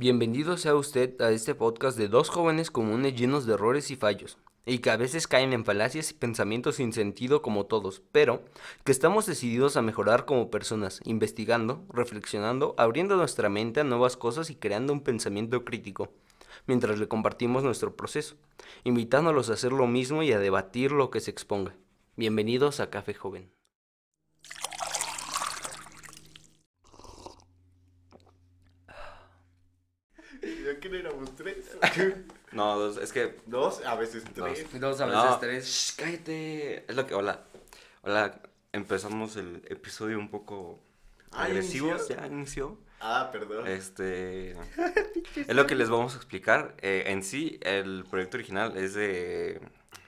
Bienvenido sea usted a este podcast de dos jóvenes comunes llenos de errores y fallos, y que a veces caen en falacias y pensamientos sin sentido como todos, pero que estamos decididos a mejorar como personas, investigando, reflexionando, abriendo nuestra mente a nuevas cosas y creando un pensamiento crítico, mientras le compartimos nuestro proceso, invitándolos a hacer lo mismo y a debatir lo que se exponga. Bienvenidos a Café Joven. ¿Ya que no éramos tres? No, dos, es que. Dos, a veces tres. Dos a No, veces tres. shh, cállate. Es lo que. Hola. Hola. Empezamos el episodio un poco Ah, ¿ya agresivo. inició? Ya inició. Ah, perdón. Este. es lo que les vamos a explicar. Eh, en sí, el proyecto original es de.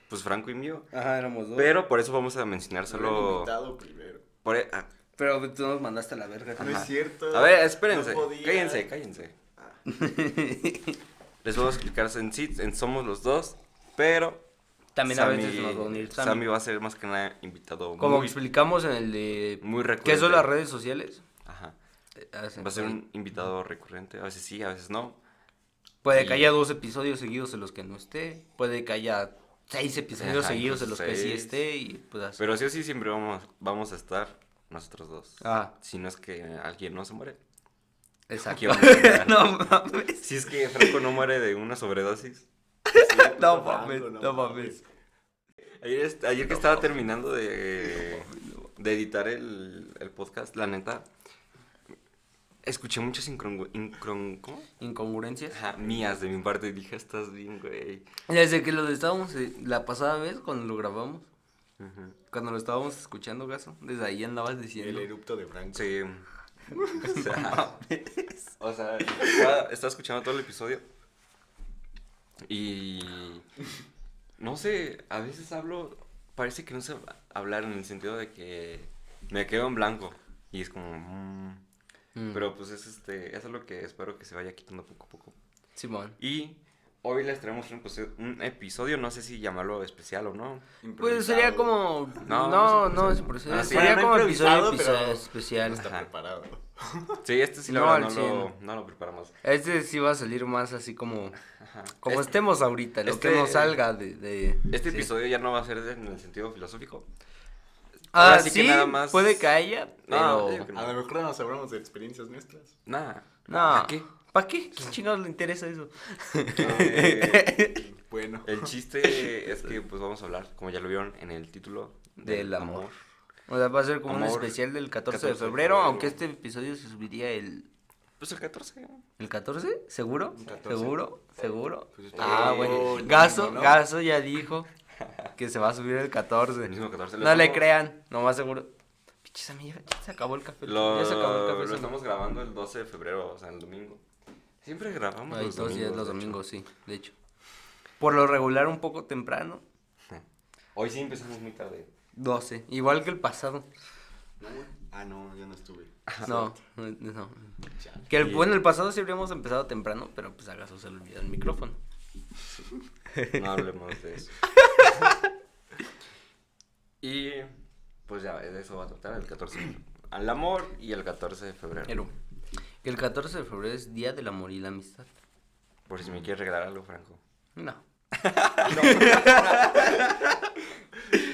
Pues Franco y mío. Ajá, éramos dos. Pero por eso vamos a mencionar solo. invitado primero. por e- ah, Pero tú nos mandaste a la verga. No Ajá. es cierto. A ver, espérense. No cállense, cállense. Les vamos a explicar en sí. en somos los dos. Pero. También a Sammy- veces nos va a unir Sammy. Sammy va a ser más que nada invitado. Como muy, explicamos en el de... muy recurrente. ¿Qué son las redes sociales? Ajá. Eh, Va a ser un invitado recurrente, a veces sí, a veces no. Puede que y- haya dos episodios seguidos en los que no esté. Puede que haya seis episodios Ajá, seguidos en los incluso que sí seis. esté. Y pues así. Pero sí o sí siempre vamos, vamos a estar nosotros dos. Ah, Si no es que alguien no se muere. Exacto. No mames. Si es que Franco no muere de una sobredosis. No mames, no mames. Ayer, que estaba terminando de, de editar el, el podcast, la neta, escuché muchas incongru- incron- ¿cómo? Incongruencias. Ajá, mías de mi parte dije, estás bien, güey. Desde que lo estábamos eh, la pasada vez cuando lo grabamos. Cuando lo estábamos escuchando, Gaso. Desde ahí andabas El diciendo. erupto de Franco. Sí. O sea, o sea, estaba, estaba escuchando todo el episodio. Y. No sé, a veces hablo. Parece que no sé hablar en el sentido de que me quedo en blanco. Y es como. mm, Mm, Pero pues es este. Eso es lo que espero que se vaya quitando poco a poco. Simón. Y hoy les traemos un episodio, un episodio, no sé si llamarlo especial o no. Pues sería como. No, No, no no, es Ah, sí. Sería como episodio, episodio pero- especial. No está Ajá. preparado. Sí, este sí, la No, verdad, no, cien. lo, no lo preparamos. Este sí va a salir más así como. Ajá. Como Este- estemos ahorita, lo que este- nos salga de. de- Este sí. episodio ya no va a ser de- en el sentido filosófico. Ah, Ahora sí, sí que nada más- puede que haya, No, pero. que A lo mejor nos hablamos de experiencias nuestras. Nada. No. ¿Para qué? ¿Para qué? ¿Qué chingados le interesa eso? Eh, Bueno. el chiste es que pues vamos a hablar, como ya lo vieron en el título, Del amor. O sea, va a ser como un Amor. especial del 14, 14 de de febrero, febrero. aunque este episodio se subiría el. Pues el 14. ¿El 14? ¿Seguro? El 14. ¿Seguro? ¿Seguro? Pues ah, bueno. Gaso, ¿no? Gaso ya dijo que se va a subir el 14. El mismo 14. Lo No le crean, no más seguro. Piches, amiga, ya se acabó el café. Lo, ya se acabó el lo café. solo. estamos grabando el 12 de febrero, o sea, el domingo. Siempre grabamos Ahí los todos domingos. días los domingos, sí, de hecho. Por lo regular un poco temprano, Hoy sí empezamos muy tarde. 12, igual que el pasado. Ah, no, yo no estuve. No, no. Chale. Que el, bueno, el pasado sí habríamos empezado temprano, pero pues a Gaso se le olvidó el micrófono. No hablemos de eso. y pues ya, de eso va a tratar el 14. Al amor y el 14 de febrero. Que el 14 de febrero es Día del Amor y la Amistad. Por si me quieres regalar algo, Franco. No.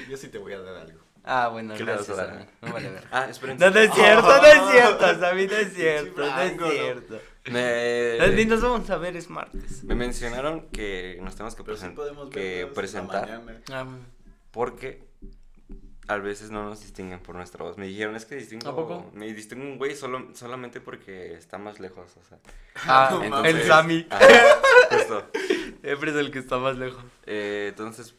Yo sí te voy a dar algo. Ah, bueno, ¿Qué le vas a gracias a mí. No vale ver. Ah, esperen. No, no es cierto, no es cierto, Sammy, no es cierto, no es no. cierto. Ni Me, nos vamos a ver, es martes. me mencionaron que nos tenemos que, sí presen- podemos que presentar. Ah, porque a veces no nos distinguen por nuestra voz. Me dijeron, es que distingo, ¿A poco? me distingo un güey solo, solamente porque está más lejos, o sea. ah, No el Sammy. Ajá, justo. Siempre es el que está más lejos. Eh, entonces,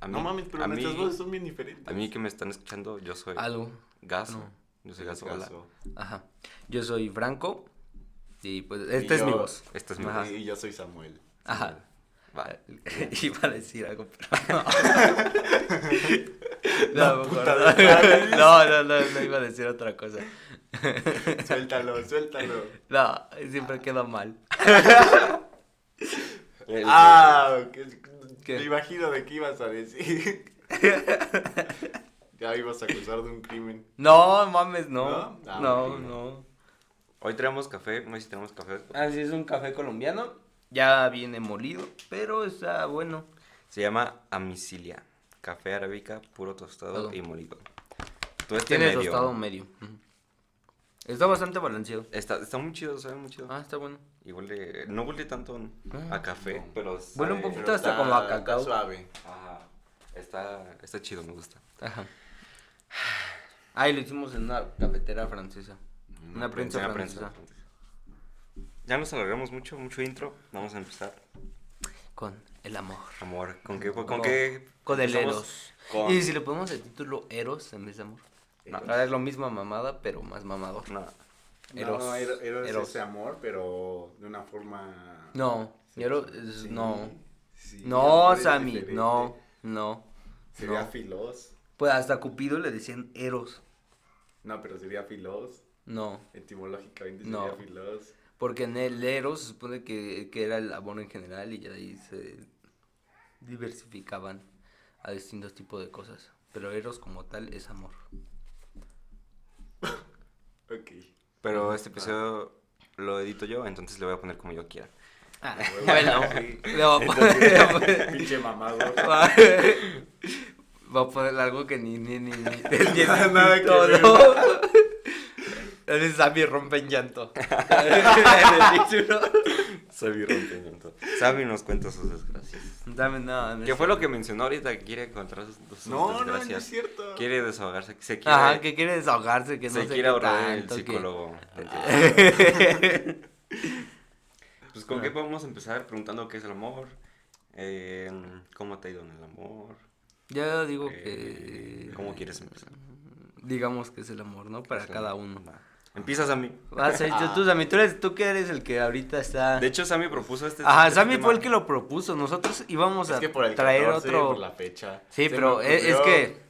a mí, No mames, pero a nuestras mí, voces son bien diferentes. a mí que me están escuchando, yo soy Algo. Gaso. no. Yo soy Gaso. Gaso. Ajá. Yo soy Franco. Y pues, esta Y es mi voz. Esta es mi voz. Y yo soy Samuel. Ajá. Va. Iba a decir algo, pero no. No, mejor no, no, no, no iba a decir otra cosa. Suéltalo, suéltalo. No, siempre queda mal. El- Ah, ¿qué? ¿Qué? me imagino de qué ibas a decir. ya ibas a acusar de un crimen. No, mames, no. ¿No? Ah, No. Hoy traemos café, sé si tenemos café. Así es un café colombiano. Ya viene molido, pero está bueno. Se llama Amicilia. Café arábica, puro tostado Todo. y molido. Todo este Tiene medio. tostado medio. Ujú. Está bastante balanceado. Está, está muy chido, sabe muy chido. Ah, está bueno. Y huele, no huele tanto Ah. a café, pero Huele un sabe- poquito hasta como a cacao. Está suave. Ajá. Está, está chido, me gusta. Ajá. Ah, y lo hicimos en una cafetera francesa. Una prensa Una francesa. Ya nos alargamos mucho, mucho intro. Vamos a empezar. Con el amor. Amor, ¿con qué? ¿Con, Con- qué? Con el? Eros. Con... Y si le ponemos el título Eros en vez de amor. No. Ahora es lo mismo mamada, pero más mamador. No. Eros. No, Eros, Eros Eros. es ese amor, pero de una forma... No, Sí, Eros sí, no. sí, No, Sammy, diferente. no, no. Sería no. filos. Pues hasta Cupido le decían Eros. No, pero sería filos. No, Etimológicamente No. sería filos. Porque en el Eros se supone que, que era el amor en general y de ahí se diversificaban a distintos tipos de cosas. Pero Eros como tal es amor. Ok. Pero este episodio lo edito yo, entonces le voy a poner como yo quiera. Ah, Bueno, bueno, sí. le voy a poner- le voy a poner- Pinche mamado. Va a poner algo que ni, ni, ni, ni, ni Nada que todo, ver. ¿no? Entonces Sammy rompe en llanto. En el título. Sabi rompimiento. Sabi nos cuenta sus desgracias. Dame nada. no ¿Qué fue lo que mencionó ahorita? Que quiere encontrar sus, sus No, no, no es desgracias. cierto. Quiere desahogarse. Se quiere, Ajá, que quiere desahogarse, que no se sé quiere ahorrar el que- psicólogo. Pues con qué podemos empezar preguntando qué es el amor. Eh, ¿Cómo te ha ido en el amor? Yo digo Eh, que... ¿Cómo quieres empezar? Digamos que es el amor, ¿no? Para cada uno. Va. Empiezas a mí. Ah, sí, tú, tú, Sammy, tú, eres, tú que eres el que ahorita está... De hecho, Sammy propuso este. Ajá, este Sammy tema. fue el que lo propuso. Nosotros íbamos a Es que por el traer 14, otro... por la fecha. Sí, Se pero me es, que...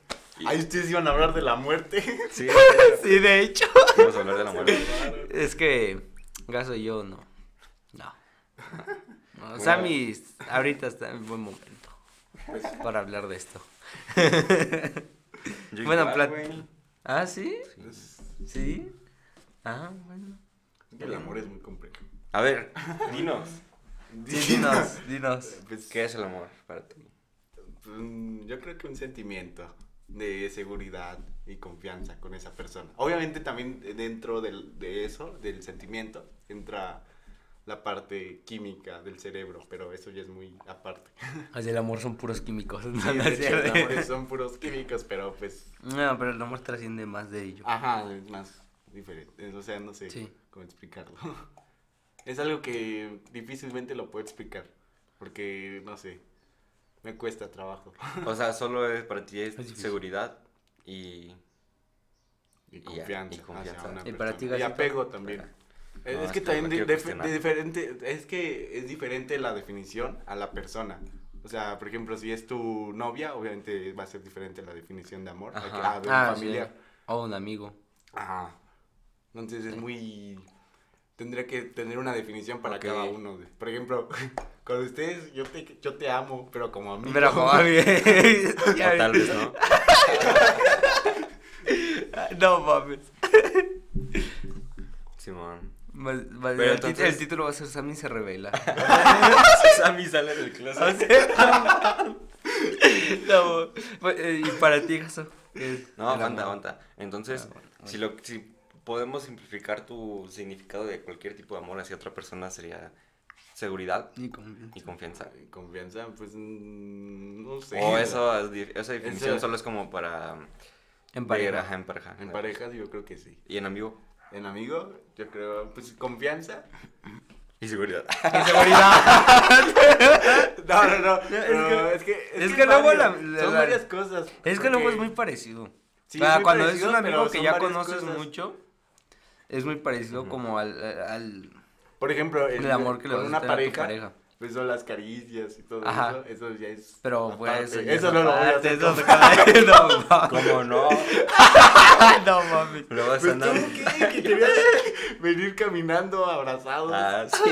Ay, ustedes iban a hablar de la muerte. Sí, Sí, de hecho. vamos a hablar de la muerte. Es que Gaso y yo no. No. No, Sammy ahorita está en buen momento para hablar de esto. Yo Bueno, igual, plat-. ¿Ah, sí? ¿Sí? Ah, bueno. el amor es muy complejo. A ver, dinos. Sí, dinos, dinos. Pues, ¿Qué es el amor para ti? mm, yo creo que un sentimiento de seguridad y confianza con esa persona. Obviamente también dentro del- de eso, del sentimiento, entra la parte química del cerebro, pero eso ya es muy aparte. Así el amor son puros químicos. No, Sí, no de es hecho, el amor son puros químicos, pero pues, No, pero el amor trasciende más de ello. ajá, es más diferente. O sea, no sé Sí. cómo explicarlo. Es algo que difícilmente lo puedo explicar, porque, no sé, me cuesta trabajo. O sea, solo es para ti es, seguridad y. Y confianza. y confianza. hacia una Y para ti, Y apego también. No, es es que también de, diferente, es que es diferente la definición a la persona. O sea, por ejemplo, si es tu novia, obviamente va a ser diferente la definición de amor a que- Ajá. a de un Ah, sí. familiar. O un amigo. Ajá. Entonces es muy... Tendría que tener una definición para Ok. cada uno. Por ejemplo, con ustedes yo te, yo te amo, pero como amigo. Pero joder, O tal vez no. No mames. Simón. El, entonces- el título va a ser Sammy se revela. Sammy sale del closet. no, pues, eh, y para ti, Gaso. ¿qué es No, aguanta, aguanta. Entonces, Ah, bueno, si, lo, si podemos simplificar tu significado de cualquier tipo de amor hacia otra persona, sería seguridad Y confianza. y confianza. Pues mm, no sé. O eso, esa definición Eso- solo es como para... En pareja. ajá, en pareja. En parejas yo creo que sí. Y en amigo. En amigo, yo creo, pues confianza. Y seguridad. Y seguridad. No, no, no. Es que- es que, es que luego la- son varias cosas. Es que luego es porque- muy parecido. Sí, O sea, cuando parecido, es un amigo que ya conoces cosas. mucho, es muy parecido Ujú. como al, al, Por ejemplo, el amor que le con a una a pareja, pareja. pues son las caricias y todo Ajá. eso. Eso ya es. Pero pues eso, ya Eso es no lo voy a hacer. eso no, no mames. ¿Cómo no? No mames. Lo vas Pues andando. tú qué, que querías venir caminando abrazados. Ah, sí.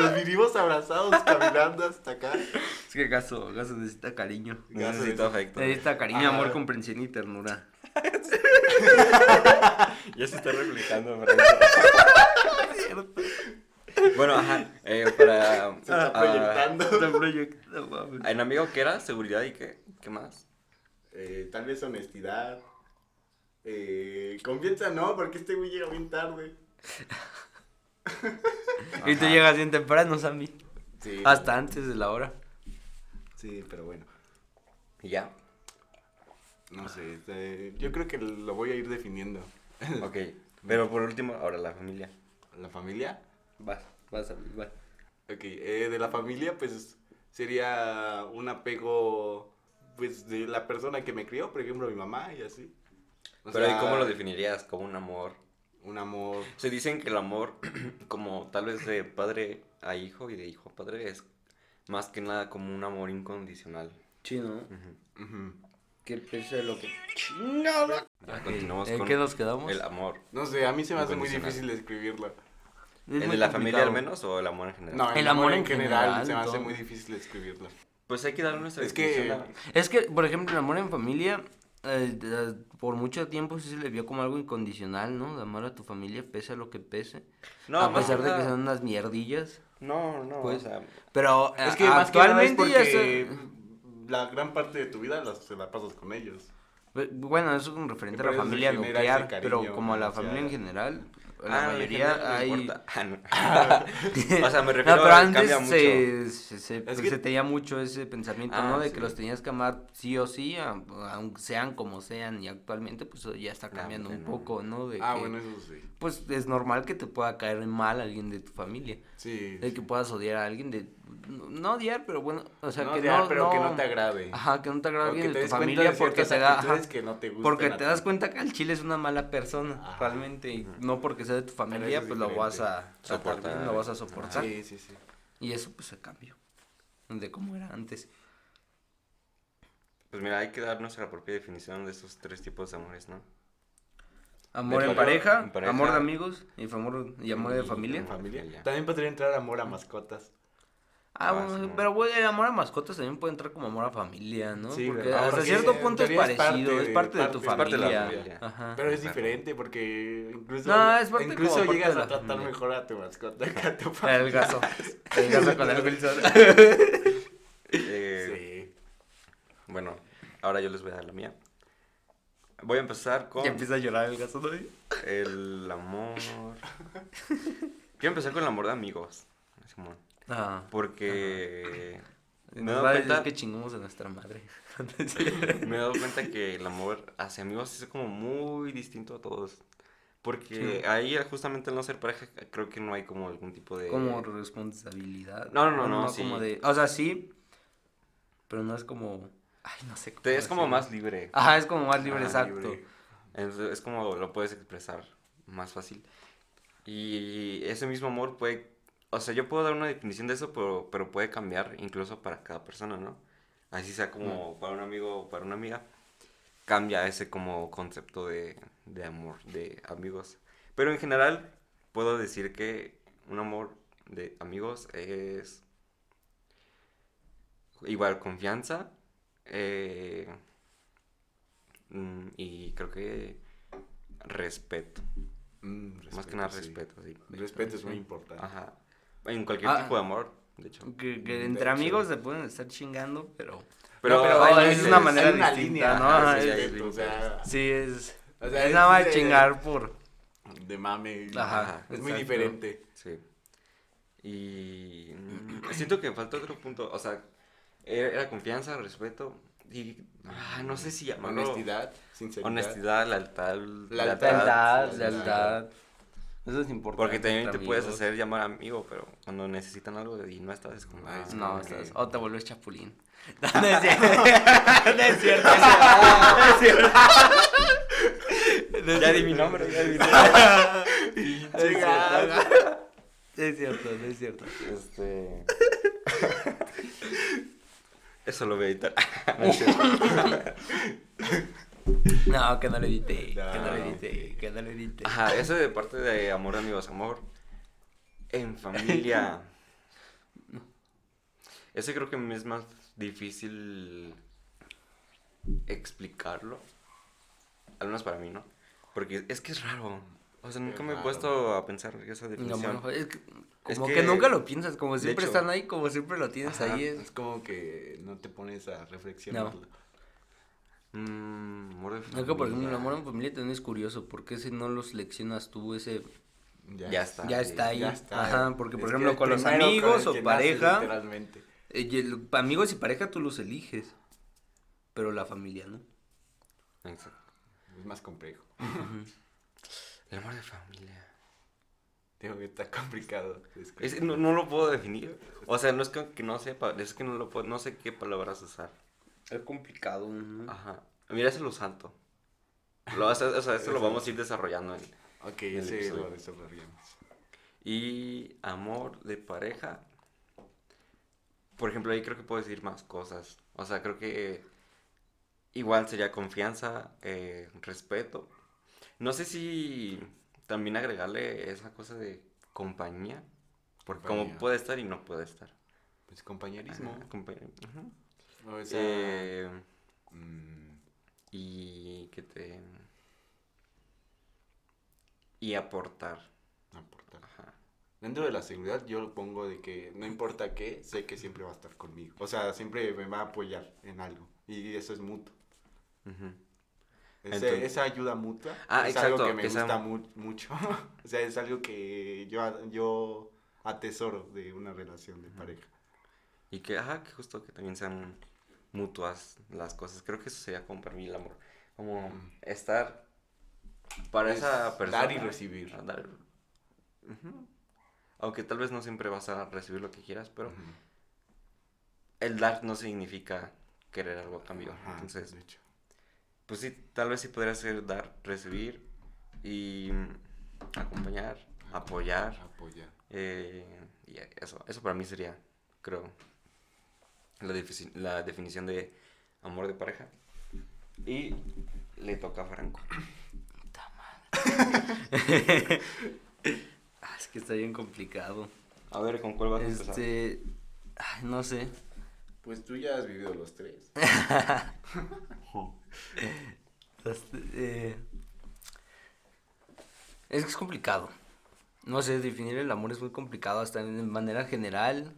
Nos vinimos abrazados caminando hasta acá. Es que Gaso, Gaso necesita cariño. Necesito afecto. Necesita cariño, Ah. amor, comprensión y ternura. Ya se está reflejando, Franco. cierto. Bueno, ajá. eh, para. Se está ah, proyectando. Está proyectado, mames. En amigo, ¿qué era? Seguridad y qué? ¿Qué más? Eh, tal vez honestidad. Eh, confianza no, porque este güey llega bien tarde. Y tú llegas bien temprano, Sammy. Sí. Hasta antes de la hora. Sí, pero bueno. Y ya. No sé. eh, yo creo que lo voy a ir definiendo. Ok. Pero por último, ahora la familia. La familia. Vas, vas, vas. Ok, eh, de la familia, pues sería un apego, pues, de la persona que me crió, por ejemplo, mi mamá y así. O Pero ¿y cómo lo definirías? Como un amor. Un amor. Se dicen que el amor, como tal vez de padre a hijo y de hijo a padre, es más que nada como un amor incondicional. Sí, ¿no? Ujú. ujú. Que pese lo que... ¡Chingada! Ya continuamos ¿En con qué nos quedamos? el amor. No sé, a mí se me hace muy Incondicional. difícil describirlo. Es ¿El muy de la familia al menos o el amor en general? No, el, El amor, amor en en general, general, se me hace todo. muy difícil describirlo. Pues hay que dar nuestra Es que- definición a- Es que, por ejemplo, el amor en familia, eh, eh, por mucho tiempo sí se le vio como algo incondicional, ¿no? De amar a tu familia, pese a lo que pese. No, a más pesar de que nada- son unas mierdillas. No, no, Pues, o sea... Pero Es eh, que más que nada es actualmente ya porque se... la gran parte de tu vida la, se la pasas con ellos. Bueno, eso es un referente a Pero la familia nuclear, pero como a la familia en general, la Ah, mayoría hay... Ah, o sea, me refiero No, pero a que antes cambia mucho. se, se, se- Es que- se tenía mucho ese pensamiento, Ah, ¿no? De sí. que los tenías que amar sí o sí, aunque sean como sean, y actualmente pues eso ya está Ah, cambiando un bueno. poco, ¿no? De Ah, que, bueno, eso sí. Pues es normal que te pueda caer mal alguien de tu familia, Sí. de que puedas odiar a alguien de... No odiar, pero bueno, o sea, no que odiar, no... pero que no te agrade. Ajá, que no te agrade de tu familia de porque te da... ajá, que no te porque te das cuenta que el chile es una mala persona, Ajá. realmente, y no porque sea de tu familia, pues lo vas a Soportar. bien, lo vas a soportar. Sí, sí, sí. Y eso pues se cambió de cómo era antes. Pues mira, hay que dar nuestra propia definición de estos tres tipos de amores, ¿no? Amor De en pareja, pareja, en pareja. amor de amigos y amor, y amor de. Familia. También podría entrar amor a mascotas. Ah, Ah, bueno, sí, no. pero güey, el amor a mascotas también puede entrar como amor a familia, ¿no? Sí, porque hasta Porque cierto punto es es parte parecido, es parte de tu parte- es parte de la familia. Ajá. Pero es diferente porque incluso, No, es parte incluso como llegas a tratar familia. mejor a tu mascota que a tu El familia. gaso. El gaso con el Wilson. Eh, Bueno, ahora yo les voy a dar la mía. Voy a empezar con Y empieza a llorar el gaso, ¿no? el amor. Quiero empezar con el amor de amigos. Simón. Ah. Porque me he dado cuenta, que chingamos a nuestra madre. me he dado cuenta que el amor hacia amigos es como muy distinto a todos. Porque Sí. ahí justamente al no ser pareja creo que no hay como algún tipo de... como responsabilidad. No, no, no, no, sí. como de, o sea, sí, pero no es como, ay, no sé cómo es como más libre. Ajá, es como más libre, Ajá, exacto. libre. Es, es como lo puedes expresar más fácil. Y ese mismo amor puede, o sea, yo puedo dar una definición de eso, pero, pero puede cambiar incluso para cada persona, ¿no? Así sea como para un amigo o para una amiga, cambia ese como concepto de, de amor, de amigos. Pero en general, puedo decir que un amor de amigos es igual confianza eh, mm, y creo que respeto. Mm, Más que nada sí. respeto, sí. Respeto es muy importante. Ajá. En cualquier Ah. tipo de amor, de hecho. Que, que De entre hecho. amigos se pueden estar chingando, pero... Pero, No, pero hay es una manera hay una distinta, línea, ¿no? sí, es- o sea, Sí, es... O sea, es es nada más de- chingar por... de mame. Ajá, Es muy diferente. Sí. Y mm, siento que falta otro punto. O sea, era, era confianza, respeto y ah, no sé si llamarlo Honestidad, sinceridad. honestidad, lealtad, Lealtad. Lealtad, lealtad. lealtad. Eso es importante. Porque también te puedes hacer llamar amigo, pero cuando necesitan algo y no estás, es como. Ah, sí. No, como estás... que- O te vuelves chapulín. No, es cierto. No es cierto. No es Ya di cierto. mi nombre, ya di mi nombre. Es cierto. Es cierto, no es cierto. Este. Eso lo voy a editar. No es cierto. No, que no lo edité, que no lo No, edité, que no lo edité. Ajá, eso de parte de amor, amigos, amor. En familia. Ese creo que me es más difícil explicarlo. Al menos para mí, ¿no? Porque es que es raro. O sea, nunca me he puesto a pensar esa definición. amor, es que- Es como que, que, nunca lo piensas, como siempre hecho- están ahí, como siempre lo tienes Ajá, ahí. Es Es, como que no te pones a reflexionar. Mm, amor de es que, por ejemplo, el familia. amor en familia también es curioso, porque ese no lo seleccionas tú, ese Ya está. ya está ahí. Ya está. Ajá, porque, por Es ejemplo, con los con amigos o nace, pareja, literalmente. eh, y el- amigos y pareja tú los eliges, pero la familia, ¿no? Exacto. Es más complejo. El amor de familia. Digo que está complicado. Es que- Es- no, no lo puedo definir. O sea, no es que, que no sepa, es que no lo puedo, no sé qué palabras usar. Es complicado, ¿no? Ajá. Mira, ese lo santo. Lo, o sea, esto lo vamos a ir desarrollando. en- Ok, el ese lo desarrollamos. Y amor de pareja. Por ejemplo, ahí creo que puedo decir más cosas. O sea, creo que igual sería confianza, eh, respeto. No sé si también agregarle esa cosa de compañía. Porque como Compañía. puede estar y no puede estar. Pues compañerismo. Ajá. O sea, Eh, mm, y que te... Y aportar. aportar. Ajá. Dentro de la seguridad yo lo pongo de que no importa qué, sé que siempre va a estar conmigo. O sea, siempre me va a apoyar en algo. Y eso es mutuo. Ese- Entonces- esa ayuda mutua Ah, es algo que me que sea- gusta mu- mucho. o sea, es algo que yo, yo atesoro de una relación de pareja. Y que, ajá, que justo que también sean mutuas las cosas. Creo que eso sería como para mí el amor. Como Mm. estar para Es esa persona. dar y recibir. dar-. Aunque tal vez no siempre vas a recibir lo que quieras, pero el dar no significa querer algo a cambio. Ajá, Entonces, de hecho. pues sí, tal vez sí podría ser dar, recibir y acompañar, apoyar. Apoyar. Eh, y eso, eso para mí sería, creo, la, defici- la definición de amor de pareja. Y le toca a Franco. Ah, es que está bien complicado. A ver, ¿con cuál vas a empezar? Este, ay, no sé. Pues tú ya has vivido los tres. Este, eh, es que es complicado. No sé, definir el amor es muy complicado, hasta en manera general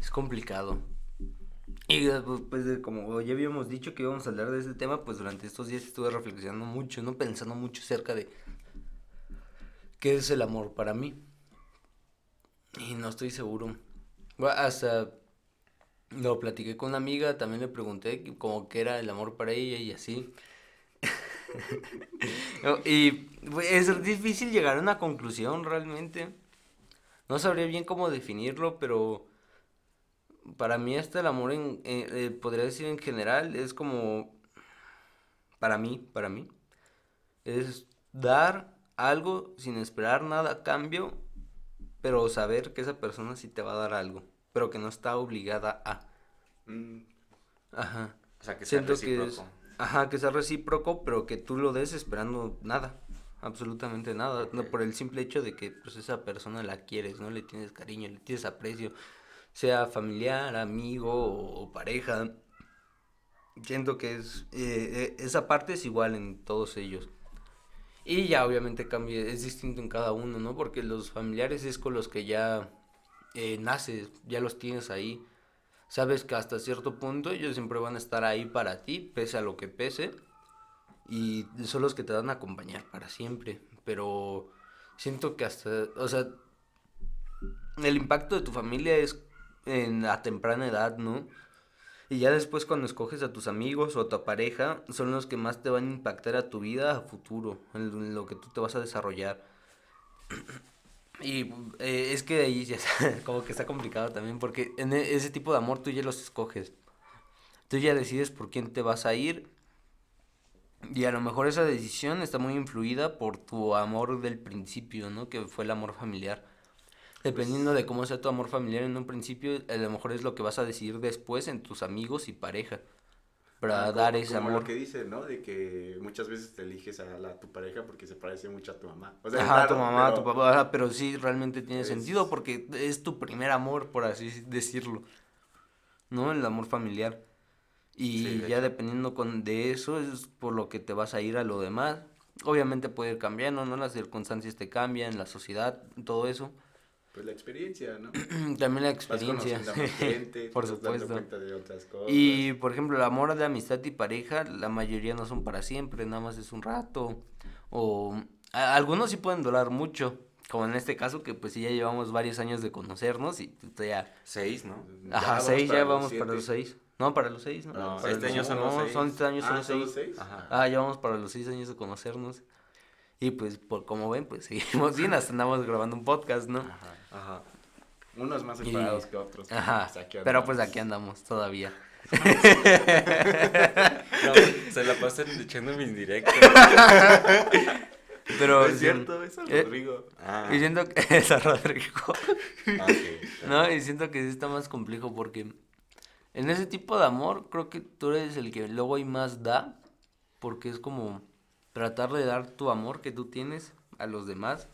es complicado. Y eh, pues, pues, de- como ya habíamos dicho que íbamos a hablar de este tema, pues durante estos días estuve reflexionando mucho, ¿no? Pensando mucho acerca de qué es el amor para mí. Y no estoy seguro. Hasta lo platiqué con una amiga, también le pregunté como qué era el amor para ella y así. Y es difícil llegar a una conclusión realmente. No sabría bien cómo definirlo, pero para mí hasta el amor en, eh, eh, podría decir en general es como para mí, para mí es dar algo sin esperar nada a cambio, pero saber que esa persona sí te va a dar algo, pero que no está obligada a. Mm, Ajá. O sea, que sea Siento que es, recíproco. ajá, que sea recíproco, pero que tú lo des esperando nada, absolutamente nada, no por el simple hecho de que pues esa persona la quieres, no le tienes cariño, le tienes aprecio, sea familiar, amigo o, pareja. Siento que es eh, eh, esa parte es igual en todos ellos. Y ya obviamente cambia, es distinto en cada uno, ¿no? Porque los familiares es con los que ya eh, naces, ya los tienes ahí. Sabes que hasta cierto punto ellos siempre van a estar ahí para ti, pese a lo que pese. Y son los que te van a acompañar para siempre. Pero siento que hasta, o sea, el impacto de tu familia es en la temprana edad, ¿no? Y ya después cuando escoges a tus amigos o a tu pareja, son los que más te van a impactar a tu vida a futuro, en lo- que tú te vas a desarrollar. Y eh, es que ahí ya como que está complicado también, porque en e- ese tipo de amor tú ya los escoges. Tú ya decides por quién te vas a ir. Y a lo mejor esa decisión está muy influida por tu amor del principio, ¿no? Que fue el amor familiar. Dependiendo de cómo sea tu amor familiar en un principio, a lo mejor es lo que vas a decidir después en tus amigos y pareja. Para ah, dar ese como amor. lo que dice, ¿no? De que muchas veces te eliges a la, tu pareja porque se parece mucho a tu mamá. O sea, es Ajá, tu raro, mamá, pero- tu papá, pero sí, realmente tiene Es- sentido porque es tu primer amor, por así decirlo, ¿no? El amor familiar. Y Sí, ya hecho. dependiendo con, de eso es por lo que te vas a ir a lo demás. Obviamente puede ir cambiando, ¿no? Las circunstancias te cambian, la sociedad, todo eso. Pues la experiencia, ¿no? También la Vas experiencia. más gente, Por vas dando supuesto. cuenta de otras cosas. Y por ejemplo, el amor de amistad y pareja, la mayoría no son para siempre, nada más es un rato. O a- algunos sí pueden durar mucho, como en este caso que pues sí ya llevamos varios años de conocernos y tú ya... Seis, ¿no? Ajá, seis, ya vamos para los seis. No, para los seis, ¿no? No, Para este los- año son los no, seis. Son este año son Ah, los ¿son seis. los seis? Ajá. Ah, ya vamos para los seis años de conocernos. Y pues, por como ven, pues seguimos bien, hasta andamos grabando un podcast, ¿no? Ajá. Ajá. Unos más Y- separados que otros. pero Ajá, pues aquí pero pues andamos. aquí andamos todavía. No, se la pasan echando mis directos. Pero es cierto, es eh, Rodrigo. Ah, Y siento que es a Rodrigo. ah. No, y siento que sí está más complejo porque en ese tipo de amor creo que tú eres el que luego hay más da, porque es como tratar de dar tu amor que tú tienes a los demás.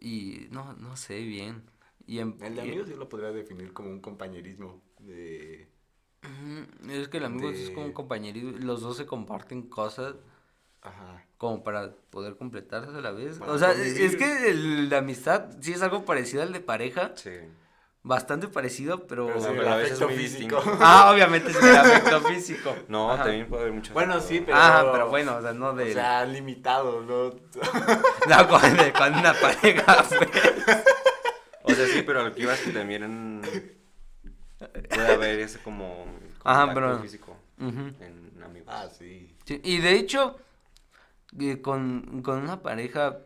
Y no, no sé bien. Y en- El de amigos yo lo podría definir como un compañerismo de... Es que el amigo es como un de- compañerismo, los dos se comparten cosas Ajá. como para poder completarse a la vez. Para O sea, convivir. es que el- la amistad sí es algo parecido al de pareja, Sí. Bastante parecido, pero... Pero sí, pero el a veces afecto muy físico. distinto. Ah, obviamente es el afecto físico. No, Ajá. también puede haber muchas. Bueno, sí, pero... Ajá, pero bueno, o sea, no de... O sea, limitado, ¿no? no, con, una pareja, pues. O sea, sí, pero lo que iba es que también puede haber ese como Ajá, pero- físico en amigos. Ah, sí. Sí, y de hecho, eh, con, con una pareja,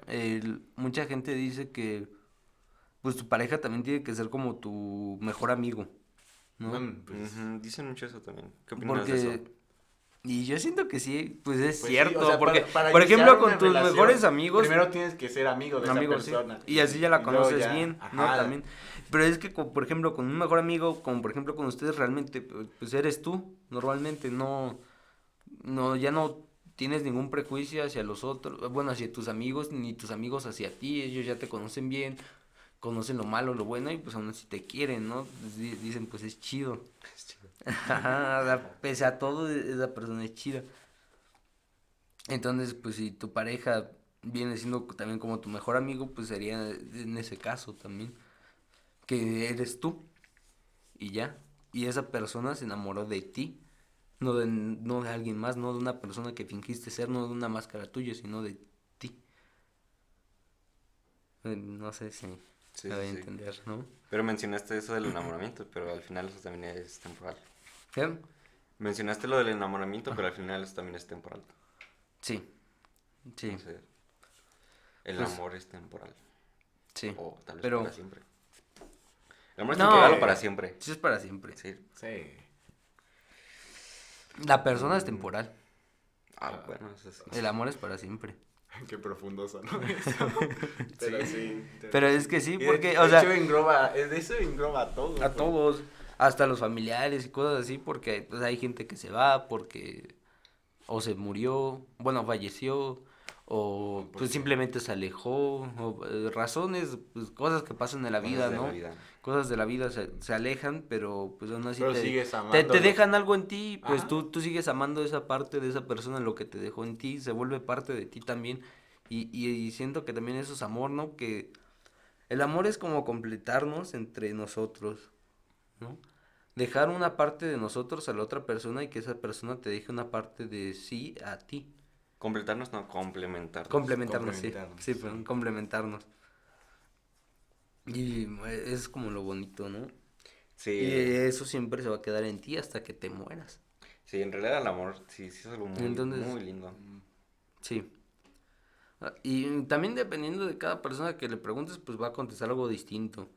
mucha gente dice que pues tu pareja también tiene que ser como tu mejor amigo, ¿no? Pues, Dicen mucho eso también. ¿Qué opinas de Porque... eso? Y yo siento que sí, pues es pues sí, cierto, o sea, porque, para- para por ejemplo, con tus relación, mejores amigos, Primero tienes que ser amigo de amigos, esa sí, persona. y así ya la conoces ya- bien, ¿no? También, pero es que, por ejemplo, con un mejor amigo, como por ejemplo con ustedes, realmente, pues eres tú, normalmente, no, no, ya no tienes ningún prejuicio hacia los otros, bueno, hacia tus amigos, ni tus amigos hacia ti, ellos ya te conocen bien, conocen lo malo, lo bueno, y pues aún así te quieren, ¿no? Pues, di- dicen, pues es chido. Ajá, o sea, pese a todo, e- esa persona es chida. Entonces, pues si tu pareja viene siendo también como tu mejor amigo, pues sería en ese caso también. Que eres tú. Y ya. Y esa persona se enamoró de ti. No de, no de alguien más, no de una persona que fingiste ser, no de una máscara tuya, sino de ti. Eh, No sé si Sí, me entender, ¿no? Pero mencionaste eso del enamoramiento, pero al final eso también es temporal. ¿Qué? Mencionaste lo del enamoramiento, pero al final eso también es temporal. Sí. Sí, Entonces, el Pues- amor es temporal. sí. O tal vez Pero- para siempre. El amor es No. temporal o para siempre. Sí es para siempre. Sí. Sí. La persona es temporal. Ah, bueno, eso sí. El amor es para siempre. Qué profundo sonó eso. Pero sí. Pero es que sí, de- porque, de o sea, hecho engloba, de eso engloba a todos. a todos, hasta los familiares y cosas así, porque pues, hay gente que se va porque o se murió, bueno, falleció, o ¿Por pues simplemente se alejó, o eh, razones, pues cosas que pasan en la vida, ¿no? la vida. Cosas de la vida se, se alejan, pero pues aún así Pero te, sigues te, dejan algo en ti, pues Ajá. tú, tú sigues amando esa parte de esa persona, lo que te dejó en ti, se vuelve parte de ti también. Y, y, y siento que también eso es amor, ¿no? Que el amor es como completarnos entre nosotros, ¿no? Dejar una parte de nosotros a la otra persona y que esa persona te deje una parte de sí a ti. Completarnos, no, complementarnos. Complementarnos, sí. complementarnos, Sí, sí. perdón, complementarnos. Y eh, es como lo bonito, ¿no? sí, Y eso siempre se va a quedar en ti hasta que te mueras. sí, en realidad el amor sí, sí es algo muy, Entonces- muy lindo. Sí. Ah, Y también dependiendo de cada persona que le preguntes, pues va a contestar algo distinto.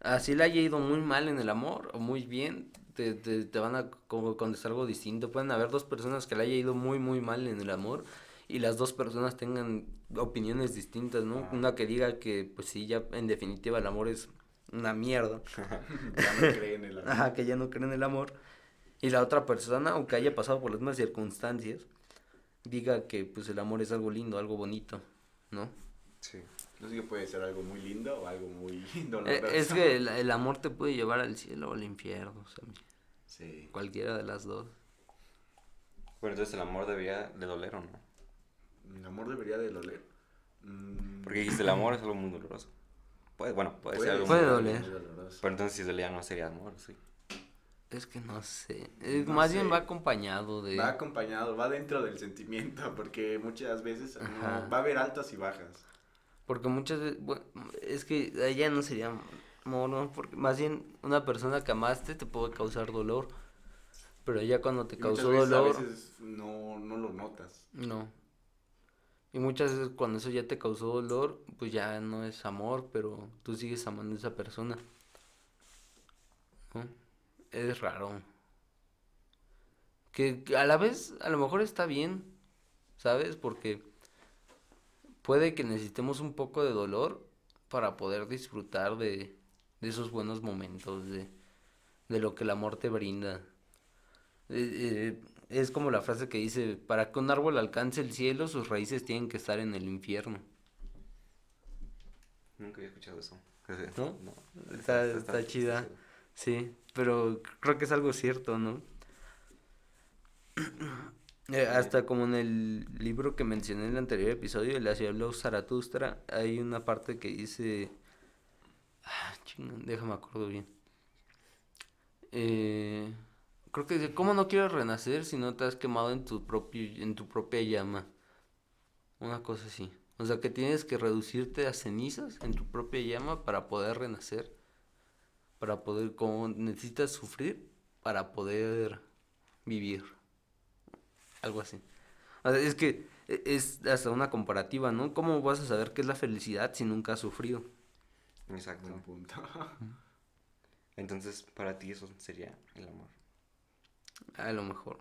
Así le haya ido muy mal en el amor o muy bien, te, te, te van a co- contestar algo distinto. Pueden haber dos personas que le haya ido muy, muy mal en el amor y las dos personas tengan opiniones distintas, ¿no? Ajá. Una que diga que, pues sí, ya en definitiva el amor es una mierda. Ya no cree en el amor. Ajá, que ya no cree en el amor. Y la otra persona, aunque haya pasado por las mismas circunstancias, diga que pues el amor es algo lindo, algo bonito, ¿no? Sí. No sé que puede ser algo muy lindo o algo muy Eh, doloroso. es que el, el amor te puede llevar al cielo o al infierno, o sea, Sí. cualquiera de las dos. Bueno, entonces el amor debía de doler o no. El amor debería de doler. Mm, Porque dijiste, el amor es algo muy doloroso. Puede, bueno, puede, ser algo Puede muy doler. doloroso. Pero entonces si dolía no sería amor, sí. Es que no sé. Eh, No más sé. bien va acompañado de. Va acompañado, va dentro del sentimiento, porque muchas veces no, va a haber altas y bajas. Porque muchas veces. Bueno, es que allá no sería amor, ¿no? Porque más bien una persona que amaste te puede causar dolor. Pero ya cuando te Y causó veces, dolor. A veces no, no lo notas. No. Y muchas veces cuando eso ya te causó dolor, pues ya no es amor, pero tú sigues amando a esa persona. ¿No? Es raro. Que a la vez, a lo mejor está bien, ¿sabes? Porque puede que necesitemos un poco de dolor para poder disfrutar de, de esos buenos momentos, de, de lo que el amor te brinda. Eh, eh, es como la frase que dice, para que un árbol alcance el cielo, sus raíces tienen que estar en el infierno. Nunca había escuchado eso. ¿No? Está, está chida. Sí, pero creo que es algo cierto, ¿no? Eh, hasta como en el libro que mencioné en el anterior episodio, La ciudad habló Zaratustra, hay una parte que dice... Ah, chinga, déjame acuerdo bien. Eh, creo que dice, ¿cómo no quieres renacer si no te has quemado en tu propio, en tu propia llama? Una cosa así. O sea, que tienes que reducirte a cenizas en tu propia llama para poder renacer. Para poder, como necesitas sufrir para poder vivir. Algo así. O sea, es que e- es hasta una comparativa, ¿no? ¿Cómo vas a saber qué es la felicidad si nunca has sufrido? Exacto. Buen punto. Entonces, para ti eso sería el amor. A lo mejor.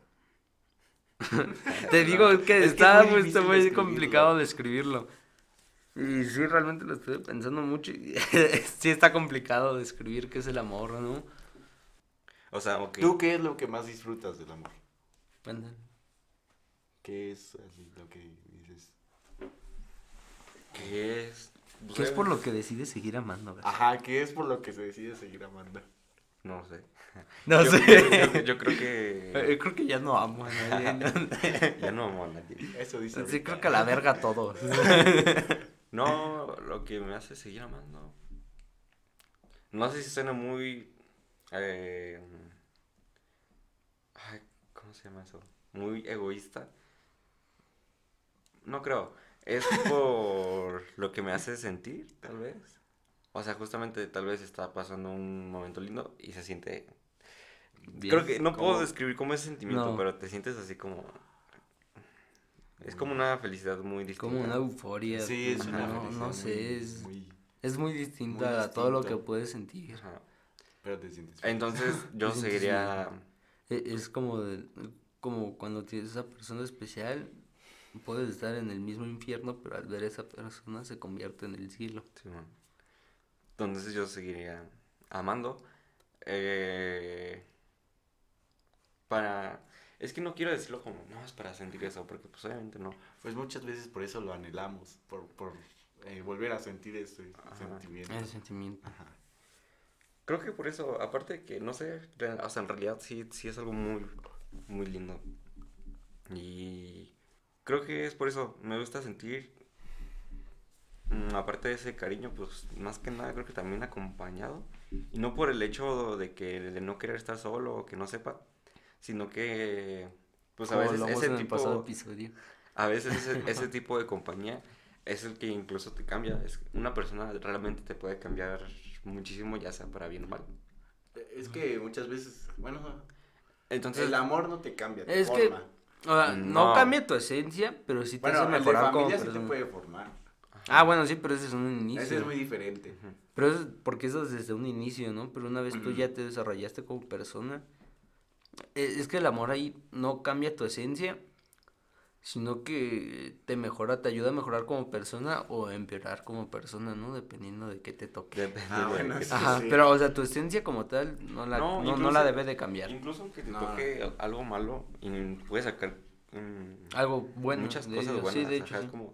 Te digo que Es que es está, muy pues, difícil muy describirlo. complicado describirlo. Y sí, realmente lo estoy pensando mucho. y sí está complicado describir qué es el amor, ¿no? O sea, ok. ¿Tú qué es lo que más disfrutas del amor? ¿Qué es así lo que dices? ¿Qué es? Pues, ¿Qué es por lo que decides seguir amando? Ajá, ¿qué es por lo que se decide seguir amando? No lo sé. No Yo- sé. Yo, yo- yo creo Eh, que. creo que ya no amo a nadie. ya no amo a nadie. Eso dice. Sí, ahorita. creo que a la verga a todos. No, lo que me hace seguir amando. No sé si suena muy. eh, ay, ¿Cómo se llama eso? Muy egoísta. No creo. Es por lo que me hace sentir, tal vez. O sea, justamente tal vez está pasando un momento lindo y se siente. Bien. Creo que no puedo describir cómo es ese sentimiento, No. pero te sientes así como. Es como una felicidad muy distinta. Como una euforia. Sí, es una no, felicidad no sé, muy- es, muy- es muy distinta muy a todo lo que puedes sentir. Ajá. Pero te sientes feliz. Entonces yo seguiría. E- Es como, de- como cuando tienes esa persona especial, puedes estar en el mismo infierno, pero al ver a esa persona se convierte en el cielo. Simón. Entonces yo seguiría amando. eh, para. Es que no quiero decirlo como, no, es para sentir eso, porque pues obviamente no. Pues muchas veces por eso lo anhelamos, por, por eh, volver a sentir ese Ajá. sentimiento. El sentimiento. Ajá. Creo que por eso, aparte de que, no sé, sea, en realidad sí, sí es algo muy, muy lindo. Y creo que es por eso, me gusta sentir, mm, aparte de ese cariño, pues más que nada creo que también acompañado. Y no por el hecho de que de no querer estar solo o que no sepa, sino que, pues a Como veces ese en el tipo, episodio. a veces ese, ese tipo de compañía es el que incluso te cambia. Es, una persona realmente te puede cambiar muchísimo, ya sea para bien o mal. Es que muchas veces, bueno, Entonces, el amor no te cambia, te Es que- forma. O sea, no. No. cambia tu esencia, pero sí te Bueno, hace el de mejorar como familia sí te puede formar. Ah, bueno, sí, pero ese es un inicio. Ese es muy diferente. Pero es porque eso es desde un inicio, ¿no? Pero una vez tú ya te desarrollaste como persona, e- es que el amor ahí no cambia tu esencia, sino que te mejora, te ayuda a mejorar como persona o a empeorar como persona, ¿no? Dependiendo de qué te toque. Depende Ah, de qué te- Ajá, sí. pero o sea, tu esencia como tal no la, No, no, no incluso- la debe de cambiar. Incluso aunque te No. toque al- algo malo y puedes sacar mm, Algo bueno. muchas de cosas ello, buenas. Sí, de hecho. ajá, sí. es como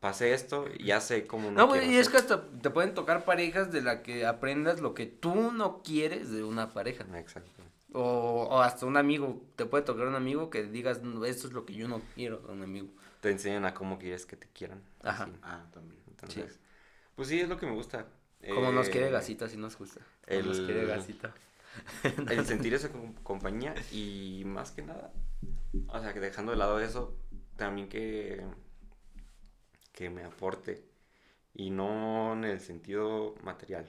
pasé esto y ya sé cómo no, No, y es que hasta te pueden tocar parejas de la que aprendas lo que tú no quieres de una pareja. Exacto. O, o hasta un amigo, te puede tocar un amigo que digas, "No, esto es lo que yo no quiero de un amigo. te enseñan a cómo quieres que te quieran. Ajá. así. Ah, también. Entonces, pues sí, es lo que me gusta. Como nos quiere Eh, Gasita, así nos gusta. Como nos el- quiere Gasita. el sentir esa com- compañía y más que nada, o sea, que dejando de lado eso, también que, que me aporte y no en el sentido material,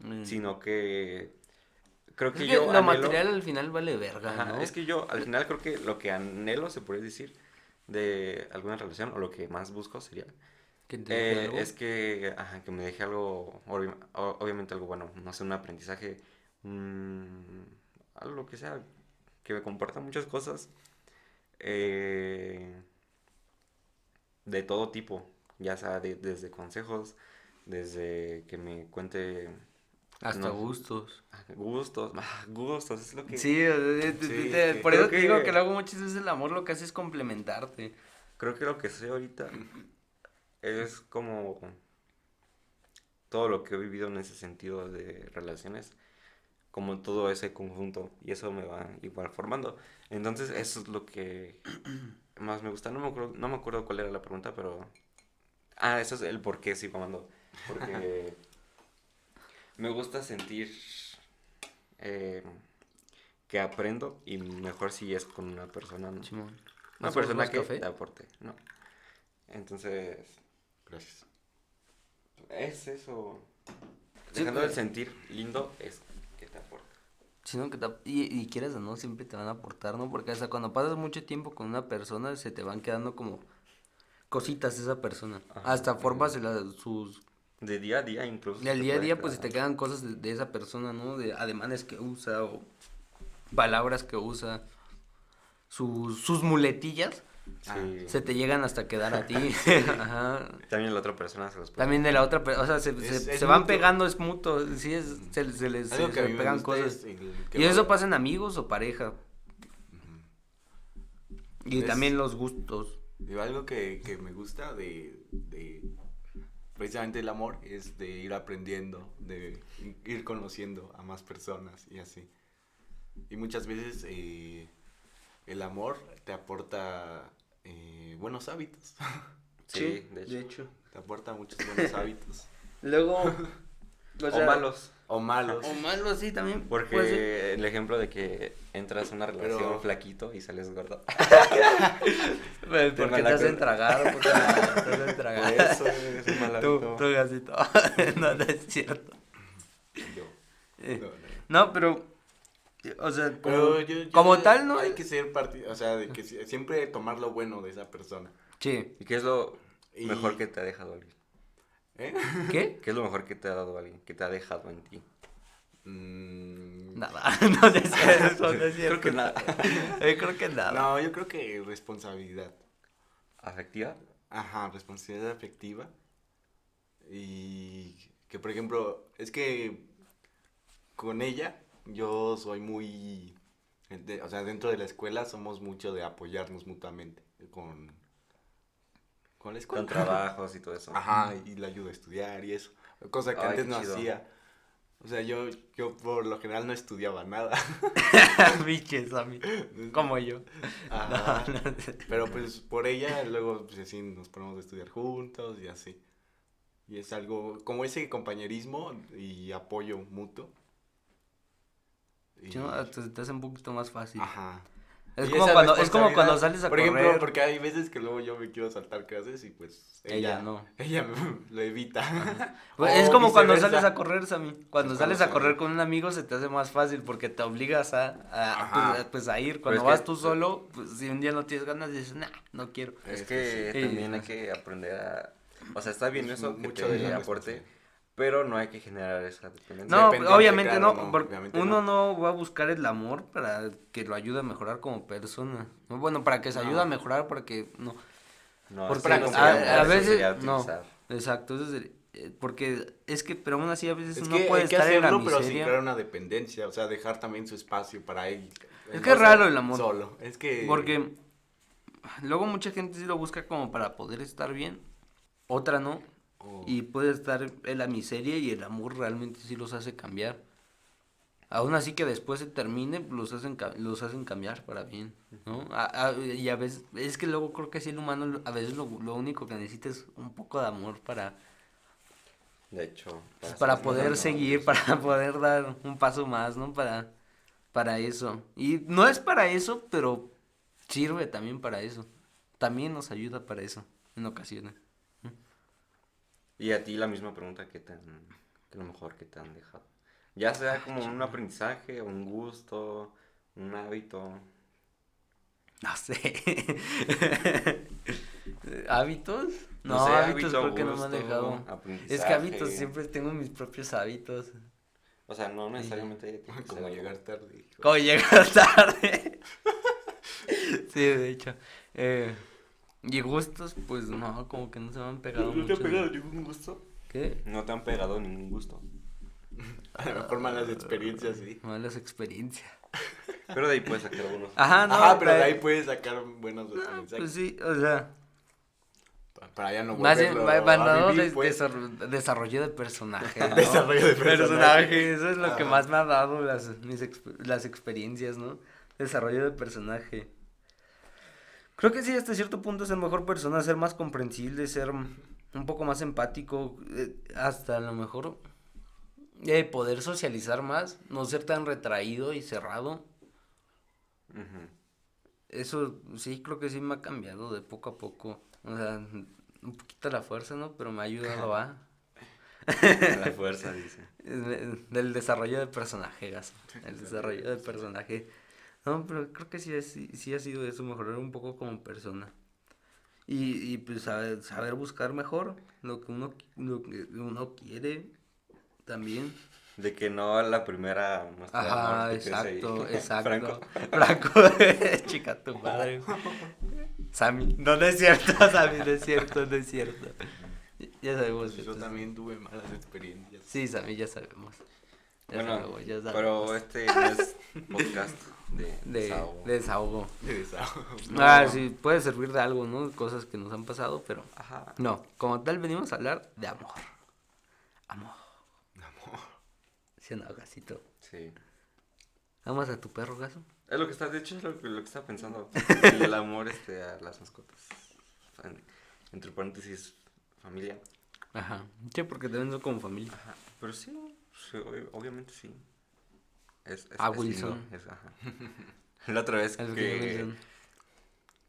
Mm. sino que creo Es que que yo lo anhelo- material al final vale verga, Ajá, ¿no? es que yo al final creo que lo que anhelo, se puede decir, de alguna relación o lo que más busco sería Que te eh, algo. es que, ajá, que me deje algo, obviamente algo bueno, no sé, un aprendizaje, mm, algo que sea, que me comparta muchas cosas eh, de todo tipo, ya sea de- desde consejos, desde que me cuente Hasta no. gustos. gustos, ah, gustos, es lo que... Sí, Sí, te- sí. por eso te digo que- que luego muchas veces el amor lo que hace es complementarte. Creo que lo que sé ahorita es como todo lo que he vivido en ese sentido de relaciones, como todo ese conjunto, y eso me va igual formando. Entonces, eso es lo que más me gusta. No me acuerdo, no me acuerdo cuál era la pregunta, pero. Ah, eso es el por qué sigo amando. Porque me gusta sentir eh, que aprendo y mejor si es con una persona. ¿no? Simón. Una ¿Más persona que café? te aporte, ¿no? Entonces, Gracias. es eso. Sí, Dejando pues- el sentir lindo es que te aporte. Sino que te- y, y quieras o no, siempre te van a aportar, ¿no? Porque hasta cuando pasas mucho tiempo con una persona, se te van quedando como cositas de esa persona. Ajá. Hasta formas de la- sus... De día a día incluso. Del día a día, pues se te quedan cosas de, de esa persona, ¿no? De ademanes que usa o palabras que usa. Sus, sus muletillas Sí. se te llegan hasta quedar a ti. Ajá. También la otra persona se los puede. También de la otra persona, o sea, se, Es- se, es se van pegando, es mutuo, sí, es, se, se les se- que pegan cosas. Y eso pasa en amigos o pareja. Y Es- también los gustos. Digo, algo que, que me gusta de, de precisamente el amor es de ir aprendiendo, de ir conociendo a más personas y así. Y muchas veces eh, el amor te aporta eh, buenos hábitos, Sí, de hecho. hecho. te aporta muchos buenos hábitos. Luego, o, malos. O malos. O malos, sí, también. Porque puede ser. el ejemplo de que entras a una relación Pero- flaquito y sales gordo. Pues, te porque te cosa. tragar, porque te hacen Por tragar. eso es un mal Tú, hábito. tú, gasito. no, no es cierto. Yo. Eh, No, no. No, pero, o sea, como, Pero yo- yo- como tal, ¿no? Hay que ser parte, o sea, de que si- siempre tomar lo bueno de esa persona. Sí. ¿Y qué es lo Y- mejor que te ha dejado alguien? ¿Eh? ¿Qué? ¿Qué es lo mejor que te ha dado alguien? Que te ha dejado en ti. Mm, Nada, no es cierto, no es cierto. Creo que nada. Eh, creo que nada. No, yo creo que responsabilidad. ¿Afectiva? Ajá, responsabilidad afectiva. Y que, por ejemplo, es que con ella yo soy muy... de- o sea, dentro de la escuela somos mucho de apoyarnos mutuamente con... Con la escuela. Con trabajos y todo eso. Ajá, y la ayuda a estudiar y eso. Cosa que Ay, antes no chido. hacía. O sea, yo, yo por lo general no estudiaba nada. Biches a mí. Como yo. Ajá. No, no. Pero pues por ella luego pues así nos ponemos a estudiar juntos y así. Y es algo como ese compañerismo y apoyo mutuo. Y- no, te, te hace un poquito más fácil. Ajá. Es como, cuando, es como cuando sales a Por correr. ejemplo, porque hay veces que luego yo me quiero saltar clases y pues Ella ella, no. Ella me- lo evita. Pues, es como cuando sales a correr, Sammy. Cuando Es sales cuando a correr con un amigo se te hace más fácil porque te obligas a, a- pues, pues, a ir. Cuando es que- vas tú solo, pues si un día no tienes ganas, dices, nah, no quiero. Es Es que sí. también Sí. hay que aprender a... O sea, está bien Es eso, mu- que mucho te de aporte. Pero no hay que generar esa dependencia. No, obviamente claro, no, no, obviamente uno no. va a buscar el amor para que lo ayude a mejorar como persona. No, Bueno, para que se No. ayude a mejorar, para que no. No, Porque eso para no sería a- amor, a eso veces- sería no. Exacto, eso es, eh, porque es que, pero aún así a veces Es uno que puede hay que estar en la hacerlo, pero sin miseria. crear una dependencia, o sea, dejar también su espacio para él. Es que es raro el amor. Solo, es que... Porque luego mucha gente sí lo busca como para poder estar bien, otra no. Oh, Y puede estar en la miseria y el amor realmente sí los hace cambiar. aún así que después se termine, los hacen, los hacen cambiar para bien, ¿no? A- a- y a veces, es que luego creo que sí el humano a veces lo, lo único que necesita es un poco de amor para, De hecho, pues, para poder seguir, para poder dar un paso más, ¿no? Para, para eso. Y no es para eso, pero sirve también para eso. También nos ayuda para eso, en ocasiones. Y a ti la misma pregunta que te han, que lo mejor que te han dejado. Ya sea como un aprendizaje, un gusto, un hábito. No sé. ¿Hábitos? No, No sé, hábitos hábito, creo que no me han dejado. Es que hábitos siempre tengo mis propios hábitos. O sea, no necesariamente tiene que Como llegar tarde. hijo. Como llegar tarde. sí, de hecho. Eh, y gustos, pues no, como que no se me han pegado ¿No te mucho. han pegado ningún gusto? ¿Qué? No te han pegado ningún gusto. A lo mejor malas experiencias, sí. Malas experiencias. Pero de ahí puedes sacar algunos. Ajá, no. Ajá, pero de ahí puedes sacar buenos Pues aprendizajes. sí, o sea. Pa- Para ya no Más bien, volverlo a dado vivir, pues. desarro- desarrollo de personaje. ¿no? Desarrollo de personaje. Eso es lo que más me ha dado las, mis exp- las experiencias, ¿no? Desarrollo de personaje. Creo que sí, hasta cierto punto ser mejor persona, ser más comprensible, ser un poco más empático, eh, hasta a lo mejor eh, poder socializar más, no ser tan retraído y cerrado. Eso sí, creo que sí me ha cambiado de poco a poco. O sea, un poquito la fuerza, ¿no? Pero me ha ayudado a... La fuerza, dice. Es Del desarrollo de personaje, Gas. El desarrollo de personaje. No, pero creo que sí, es- sí, sí ha sido eso, mejorar un poco como persona. Y, y pues saber, saber buscar mejor lo que uno, lo que uno quiere también. De que no a la primera muestra de amor Ajá, ahí. exacto, exacto. Franco. Franco, chica tu madre. Sammy, no, no es cierto, Sammy, no es cierto, no es cierto. Ya sabemos. que Yo también tuve malas experiencias. Sí, Sammy, ya sabemos. Ya Bueno, sabemos, ya sabemos. pero este es podcast de, de, desahogo. de desahogo. De desahogo. Ah, sí, puede servir de algo, ¿no? Cosas que nos han pasado, pero Ajá. no, como tal venimos a hablar de amor. Amor. Amor. ¿Sí no, Gasito? Sí. ¿Amas a tu perro, Gaso? Es lo que está, de hecho es lo, que- lo que estaba pensando. El amor este a las mascotas. En- Entre paréntesis, familia. Ajá. Sí, porque también son como familia. Ajá. Pero sí, sí, ob- obviamente sí. Es, es, Ah, Wilson. lindo, es- ajá. La otra vez El que,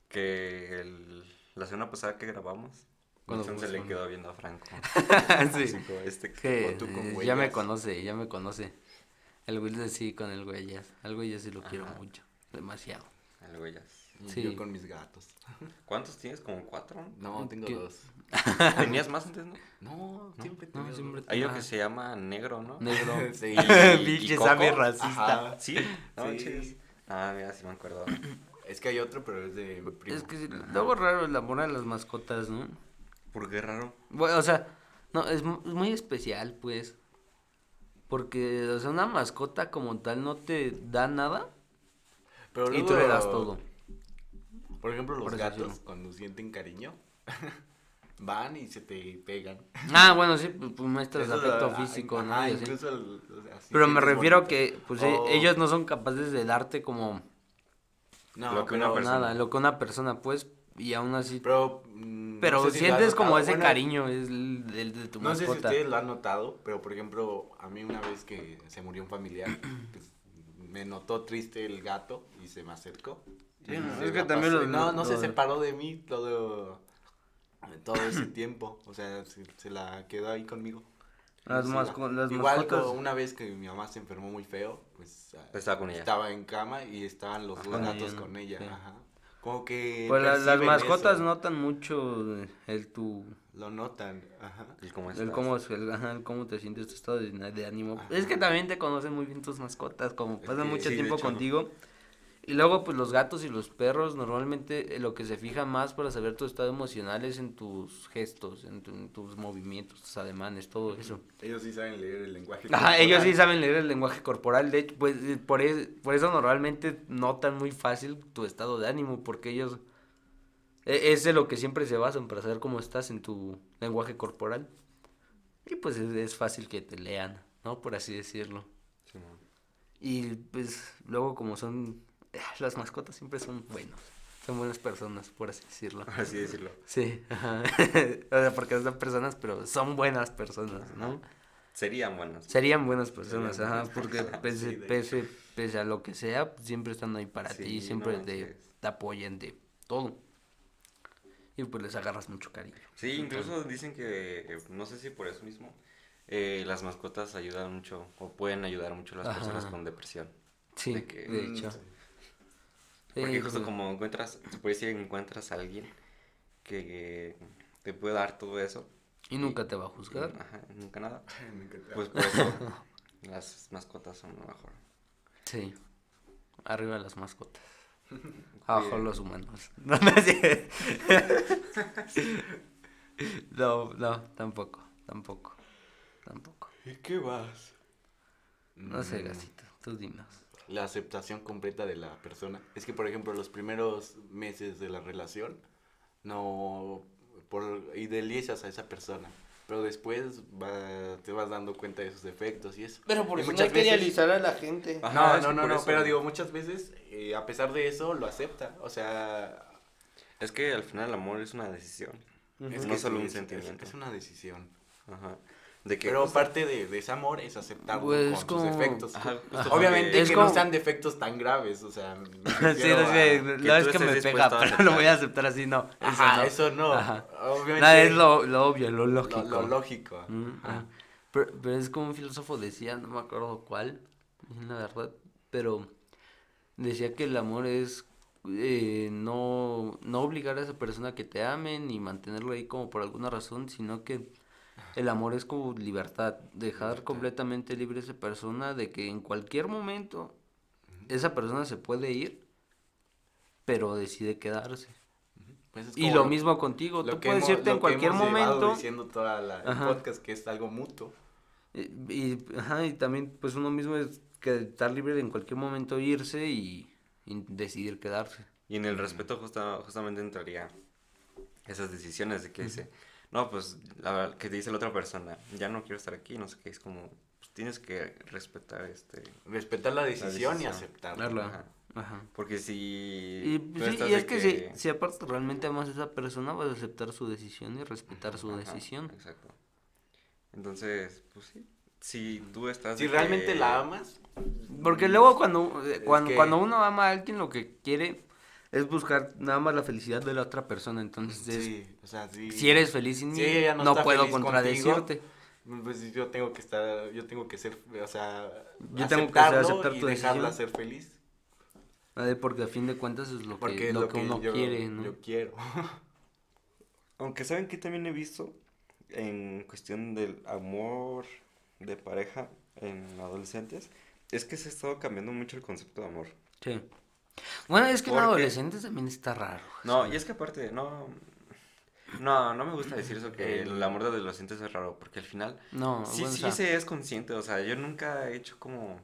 que el- la semana pasada que grabamos, Cuando Wilson se le quedó viendo a Franco. sí. Así como este que- tú con ya me conoce, ya me conoce. El Wilson sí con el huellas. Al huellas sí lo quiero mucho. Demasiado. el huellas. Sí. Yo con mis gatos. ¿Cuántos tienes? ¿Como cuatro? No, tengo ¿Qué? dos. ¿Tenías más antes, no? No, siempre No, tengo siempre-. Hay uno Ajá. que se llama Negro, ¿no? Negro. Sí. Pinche Coco. racista. Ajá. ¿Sí? No, Sí. manches. Ah, mira, sí me acuerdo. Es que hay otro, pero es de mi primo. Es que sí, luego raro el amor a las mascotas, ¿no? ¿Por qué raro? Bueno, o sea, no, es mu- es muy especial, pues. Porque, o sea, una mascota como tal no te da nada Pero y tú le das todo. Por ejemplo, los Por gatos, decirlo. cuando sienten cariño, van y se te pegan. Ah, bueno, sí, pues, pues muestras Eso, afecto ah, físico, ¿no? ajá, incluso el- o sea, sí Pero me refiero a bonito. que, pues, Oh, ellos no son capaces de darte como no, lo que una persona- nada, lo que una persona, pues, y aún así. Pero, mm, Pero no sé si sientes como ese Bueno, cariño, es el, el de tu No sé si mascota. ustedes lo han notado, pero por ejemplo, a mí una vez que se murió un familiar, pues, me notó triste el gato y se me acercó. Sí, no, se es que la también lo- no, no se separó de mí todo, todo ese tiempo. O sea, se, se la quedó ahí conmigo. Las Sí, masco- va. las Igual mascotas- como una vez que mi mamá se enfermó muy feo, pues ah, Estaba con ella. estaba en cama y estaban los dos Con gatos ella, ¿no? con ella. Sí. Ajá. Como que Pues la- las perciben mascotas eso, notan mucho el tu Lo notan, ajá. ¿Y cómo el estás? cómo, es- el, ajá, el cómo te sientes tu estado de, de ánimo. Ajá. Es que también te conocen muy bien tus mascotas, como pasan que mucho sí, tiempo hecho. contigo. Y luego, pues los gatos y los perros, normalmente eh, lo que se fija más para saber tu estado emocional es en tus gestos, en, tu- en tus movimientos, tus ademanes, todo eso. Ellos sí saben leer el lenguaje. Ajá, ellos sí corporal. saben leer el lenguaje corporal, de hecho, pues eh, por, es- por eso normalmente notan muy fácil tu estado de ánimo, porque ellos e- es de lo que siempre se basan para saber cómo estás en tu lenguaje corporal. Y pues es, es fácil que te lean, ¿no? Por así decirlo. Sí. Y pues luego como son, las mascotas siempre son buenos. Son buenas personas, por así decirlo. Así decirlo. Sí, ajá. o sea, porque son personas, pero son buenas personas, ¿no? Serían buenas. Serían buenas personas, Serían ajá, buenas porque pese, sí, pese, pese a lo que sea, pues, siempre están ahí para ti, siempre no, te, te apoyan de todo. Y pues les agarras mucho cariño. Sí, incluso dicen que, eh, no sé si por eso mismo, eh, las mascotas ayudan mucho o pueden ayudar mucho a las personas con depresión. Sí, De que- de Mm, hecho. Sí. Porque Eh, justo como encuentras, se puede decir encuentras a alguien que te puede dar todo eso. Y nunca te va a juzgar. Ajá, nunca nada. Pues por eso las mascotas son lo mejor. Sí. Arriba las mascotas. Abajo los humanos. No, no, no, no, tampoco, tampoco, tampoco. ¿Y qué vas? No sé, Mm, Gasito, tú dinos. La aceptación completa de la persona. Es que, por ejemplo, los primeros meses de la relación, no por idealizas a esa persona. Pero después va- te vas dando cuenta de sus defectos y eso. Pero por Y eso no muchas hay que veces- idealizar a la gente. Ajá, no, es no, que no, no, eso- pero digo, muchas veces, eh, a pesar de eso, lo acepta. O sea, Es que al final el amor es una decisión. es no que solo sí, un es- sentimiento. Es, es una decisión. Ajá. De que Pero justo- parte de, de ese amor es aceptarlo Pues, con como- sus defectos. Ajá, justo Ajá. Obviamente Es que como- no sean defectos tan graves, o sea, Sí, no sé, no es que me pega, pero lo aceptar. voy a aceptar así, no. Ajá, no. eso no. Ajá. Obviamente. Nada, es lo, lo obvio, lo lógico. lo, lo lógico. Mm, Ajá. ah. Pero, pero es como un filósofo decía, no me acuerdo cuál, la verdad, pero decía que el amor es eh, no, no obligar a esa persona a que te amen y mantenerlo ahí como por alguna razón, sino que el amor es como libertad, dejar Libertad. completamente libre a esa persona de que en cualquier momento esa persona se puede ir, pero decide quedarse. Pues es Y lo mismo contigo, tú puedes hemos- irte en cualquier momento. diciendo toda la el podcast que es algo mutuo. Y, y, ajá, y también, pues uno mismo es que estar libre de en cualquier momento irse y, y decidir quedarse. Y en el respeto justa- justamente entraría esas decisiones de que dice, no, pues, la verdad, que te dice la otra persona, ya no quiero estar aquí, no sé qué, es como, pues, tienes que respetar este... Respetar la decisión, y decisión. aceptarla. Ajá. Ajá. Porque si... Y, pues, sí, y es que, si, si aparte realmente amas a esa persona, vas a aceptar su decisión y respetar su Ajá, decisión. Exacto. Entonces, pues sí, si tú estás... Si realmente que- la amas, Porque luego cuando, Es cuando, que- cuando uno ama a alguien, lo que quiere es buscar nada más la felicidad de la otra persona. Entonces, es- sí, o sea, sí. si eres feliz sin mí, Si ella no, no está puedo feliz contigo, contradecirte. Pues yo tengo que estar, yo tengo que ser, o sea, Yo tengo que aceptar y tu dejarla decisión. ser feliz. Ah, Porque a fin de cuentas es lo que, es lo que uno yo, quiere, ¿no? yo quiero. Aunque saben que también he visto en cuestión del amor de pareja en adolescentes, es que se ha estado cambiando mucho el concepto de amor. Sí. Bueno, es que en Porque- adolescentes también está raro. No, y es que aparte, no... No, no me gusta decir eso, que el amor de adolescentes es raro, porque al final No, sí, bueno, o sí sea, se es consciente, o sea, yo nunca he hecho como...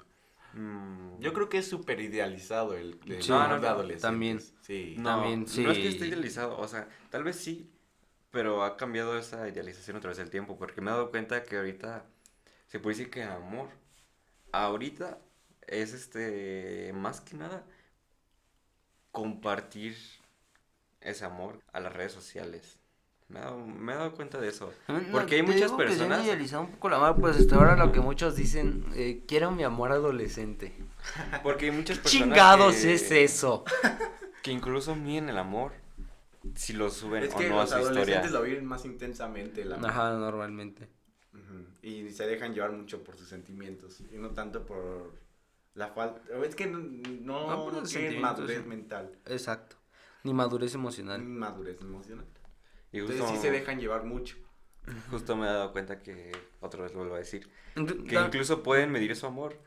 mm, Yo creo que es súper idealizado el, el Sí, amor no, no, de no, adolescentes. también. Sí. No, También, no es que sí. esté idealizado, o sea, tal vez sí, pero ha cambiado esa idealización a través del tiempo, porque me he dado cuenta que ahorita se puede decir que amor, ahorita es este, más que nada, compartir ese amor a las redes sociales. Me he dado, me he dado cuenta de eso. no, Porque hay muchas digo que personas... idealizado un poco el amor, pues hasta ahora lo que muchos dicen, eh, quiero mi amor adolescente. Porque hay muchas personas Chingados que, es eso. que incluso miden el amor si lo suben Es o que no a los su historia. adolescentes lo viven más intensamente. amor. Ajá, normalmente. Y se dejan llevar mucho por sus sentimientos y no tanto por la falta. Es que no, no, No, por no los tienen madurez sí. mental, Exacto. Ni madurez ni emocional. madurez emocional. Y Entonces justo, sí se dejan llevar mucho. justo me he dado cuenta que, otra vez lo vuelvo a decir, que da- incluso pueden medir su amor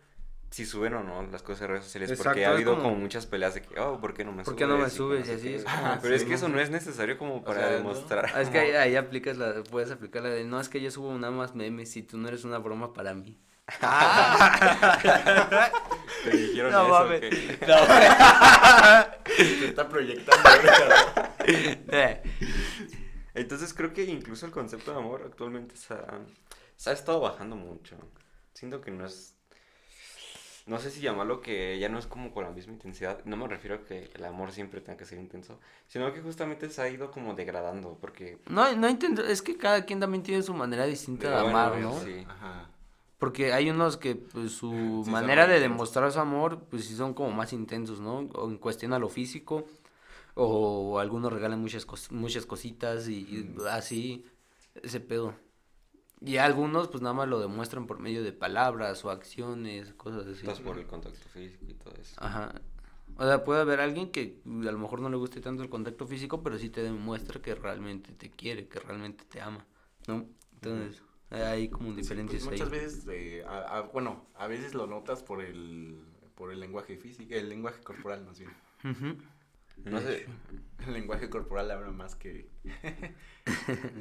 si suben o no las cosas en redes sociales. porque Exacto, ha es habido como- como, muchas peleas de que, oh, ¿por qué no me ¿Por subes? qué no me subes? no Y así qué. es como- Pero es sí, que eso ¿no? no es necesario como para sea, ¿no? demostrar. Ah, es que ahí, ahí aplicas la, puedes aplicar la de, no, es que yo subo nada más memes y tú no eres una broma para mí. Te dijeron No eso, mames. que- Se está proyectando. Eh, Entonces creo que incluso el concepto de amor actualmente se ha, se ha estado bajando mucho. Siento que no es... no sé si llamarlo que ya no es como con la misma intensidad. No me refiero a que el amor siempre tenga que ser intenso, sino que justamente se ha ido como degradando, porque... No, no intento, es que cada quien también tiene su manera distinta de, de- bueno, amar, bueno, ¿no? sí. Ajá. Porque hay unos que pues, su Sí, manera de demostrar su amor, pues sí son como más intensos, ¿no? O en cuestión a lo físico, o algunos regalan muchas, cos- muchas cositas y, y así, ese pedo. Y algunos pues nada más lo demuestran por medio de palabras o acciones, cosas así. Estás por el contacto físico y todo eso. Ajá. O sea, puede haber alguien que mm, a lo mejor no le guste tanto el contacto físico, pero sí te demuestra que realmente te quiere, que realmente te ama, ¿no? Entonces, hay como Sí, pues, ahí. muchas veces, eh, a- a- bueno, a veces lo notas por el, por el lenguaje físico, el lenguaje corporal más bien. No sé, El lenguaje corporal habla más que,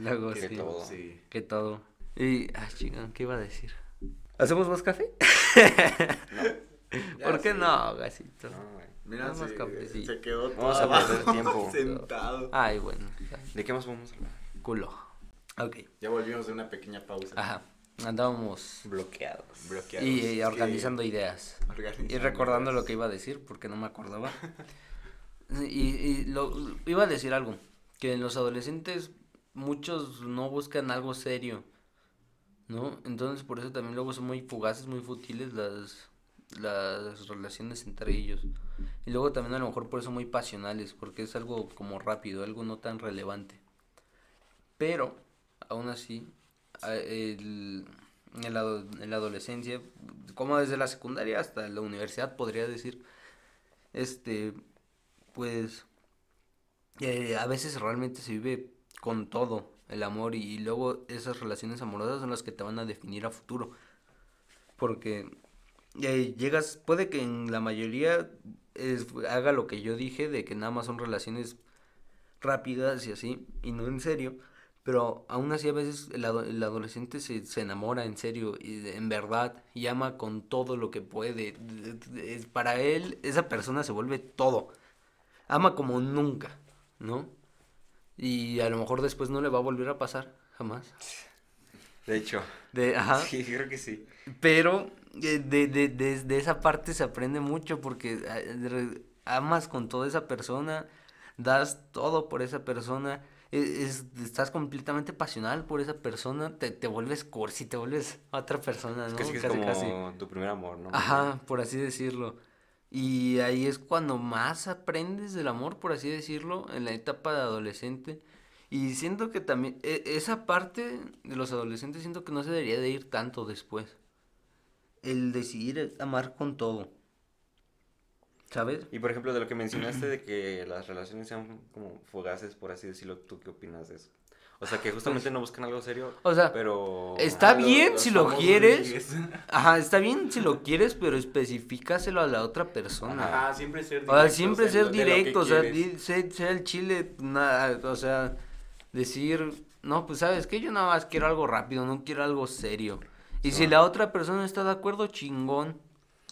Luego Que sí. todo. sí. Que todo. Y, ah, chingón, ¿qué iba a decir? ¿Hacemos más café? ¿Por qué no, gasito? no, güey. Mira, se, quedó todo Vamos a perder tiempo. sentado. Ay, bueno, ¿De qué más podemos hablar? culo. Ok, Ya volvimos de una pequeña pausa. aja. Andábamos Bloqueados. Bloqueados. y, y organizando ideas. organizando Y recordando lo ideas. que iba a decir, porque no me acordaba. Y, y lo, iba a decir algo, que en los adolescentes muchos no buscan algo serio, ¿no? Entonces por eso también luego son muy fugaces, muy futiles las, las relaciones entre ellos. Y luego también a lo mejor por eso muy pasionales, porque es algo como rápido, algo no tan relevante. Pero, aún así, el, en, la, ado- en la adolescencia, como desde la secundaria hasta la universidad, podría decir, este, pues, eh, a veces realmente se vive con todo el amor y, luego esas relaciones amorosas son las que te van a definir a futuro. Porque eh, llegas, puede que en la mayoría haga lo que yo dije, de que nada más son relaciones rápidas y así, y no en serio. Pero aún así a veces el, ado- el adolescente se, se enamora en serio y en verdad y ama con todo lo que puede. Para él esa persona se vuelve todo. Ama como nunca, ¿no? Y a lo mejor después no le va a volver a pasar, jamás. De hecho, De, ajá. sí, creo que sí. Pero eh, de, de, de, de esa parte se aprende mucho porque eh, amas con toda esa persona, das todo por esa persona, es, estás completamente pasional por esa persona, te, te vuelves cursi, te vuelves otra persona, Es ¿no? que sí que es como casi. tu primer amor, ¿no? Ajá, por así decirlo. Y ahí es cuando más aprendes del amor, por así decirlo, en la etapa de adolescente. Y siento que también, e- esa parte de los adolescentes siento que no se debería de ir tanto después. El decidir amar con todo. ¿Sabes? Y por ejemplo, de lo que mencionaste de que las relaciones sean como fugaces, por así decirlo, ¿tú qué opinas de eso? O sea, que justamente no buscan algo serio, O sea, pero... está Ah, bien si lo quieres. ligues. Ajá, está bien si lo quieres, pero especificáselo a la otra persona. Ajá, siempre ser O sea, siempre ser lo- directo, o sea, di- el chile, nada, o sea, decir, no, pues sabes que yo nada más quiero algo rápido, no quiero algo serio. Y si la otra persona está de acuerdo, chingón.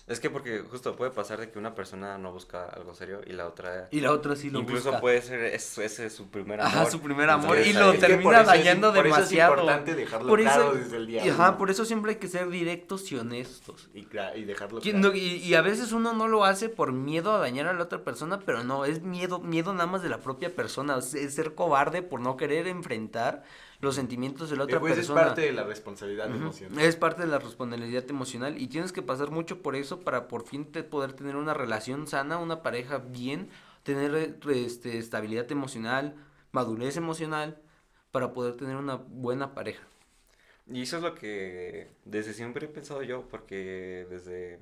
Es que porque justo puede pasar de que una persona no busca algo serio y la otra... Y la otra sí lo Incluso busca. puede ser, es- ese es su primer amor. Ajá, su primer amor. Entonces, Y lo termina es- dañando por eso es demasiado. importante dejarlo Por claro desde el día y ajá, por eso siempre hay que ser directos y honestos. Y, y dejarlo Que claro. no- y, y a veces uno no lo hace por miedo a dañar a la otra persona, pero no, es miedo, miedo nada más de la propia persona, es, es ser cobarde por no querer enfrentar los sentimientos de la Eh, otra pues persona. es parte de la responsabilidad emocional. Es parte de la responsabilidad emocional y tienes que pasar mucho por eso para por fin te poder tener una relación sana, una pareja bien, tener este, estabilidad emocional, madurez emocional, para poder tener una buena pareja. Y eso es lo que desde siempre he pensado yo, porque desde,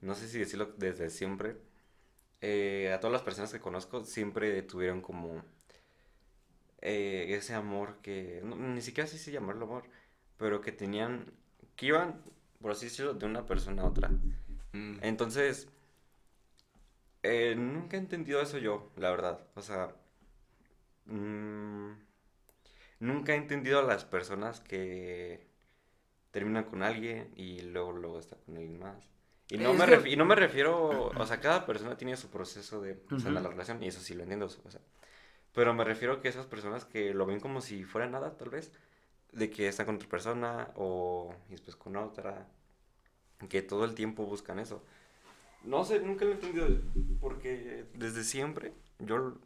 no sé si decirlo desde siempre, eh, a todas las personas que conozco siempre tuvieron como eh, ese amor que, no, ni siquiera sé si llamarlo amor, pero que tenían, que iban, por así decirlo, de una persona a otra. Mm. Entonces, eh, nunca he entendido eso yo, la verdad. O sea, mm, nunca he entendido a las personas que terminan con alguien y luego luego está con alguien más. Y no, Es me que- y no me refiero, o sea, cada persona tiene su proceso de sanar Ujú. la relación y eso sí lo entiendo, o sea. Pero me refiero que esas personas que lo ven como si fuera nada, tal vez, de que están con otra persona o después con otra. que todo el tiempo buscan eso. No sé, nunca lo he entendido, porque desde siempre yo...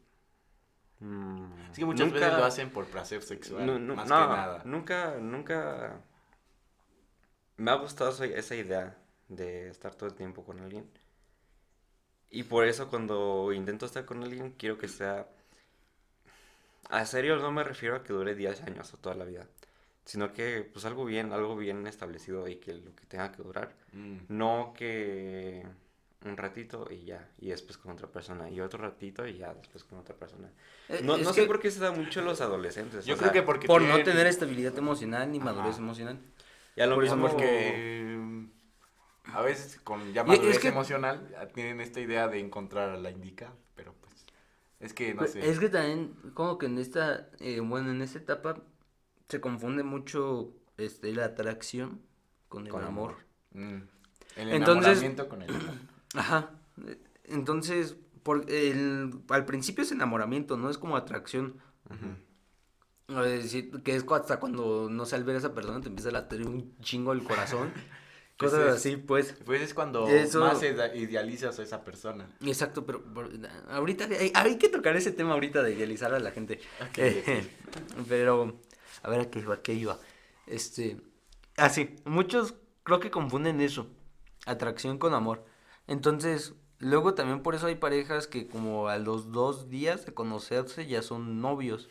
mm, Es que muchas nunca- veces lo hacen por placer sexual, no, no, más no, que nada. Nunca, nunca me ha gustado esa idea de estar todo el tiempo con alguien. Y por eso cuando intento estar con alguien, quiero que sea... A serio no me refiero a que dure 10 años o toda la vida, sino que pues algo bien, algo bien establecido y que lo que tenga que durar. Mm. No que un ratito y ya, y después con otra persona, y otro ratito y ya, después con otra persona. Eh, No, no que sé por qué se da mucho a los adolescentes. Yo o creo sea, que porque por no tener estabilidad emocional ni Ajá. madurez emocional. ya lo por eso mismo- Porque mm, a veces con ya Y es madurez que- emocional tienen esta idea de encontrar a la indicada, pero es que no Pues, sé. Es que también, como que en esta, eh, bueno, en esta etapa se confunde mucho este, la atracción con el Con amor. amor. Mm. El Entonces- enamoramiento con el amor. Ajá. Entonces, por el, al principio es enamoramiento, no es como atracción. Ujú. Es decir, que es hasta cuando no sé, al ver a esa persona te empieza a latir un chingo el corazón. Cosas es- así, pues. Pues es cuando Eso- más idealizas a esa persona. Exacto, pero ahorita hay, hay que tocar ese tema ahorita de idealizar a la gente. Eh, pero, a ver, ¿a qué iba? ¿A qué iba? Este, así, muchos creo que confunden eso, atracción con amor. Entonces, luego también por eso hay parejas que como a los dos días de conocerse ya son novios.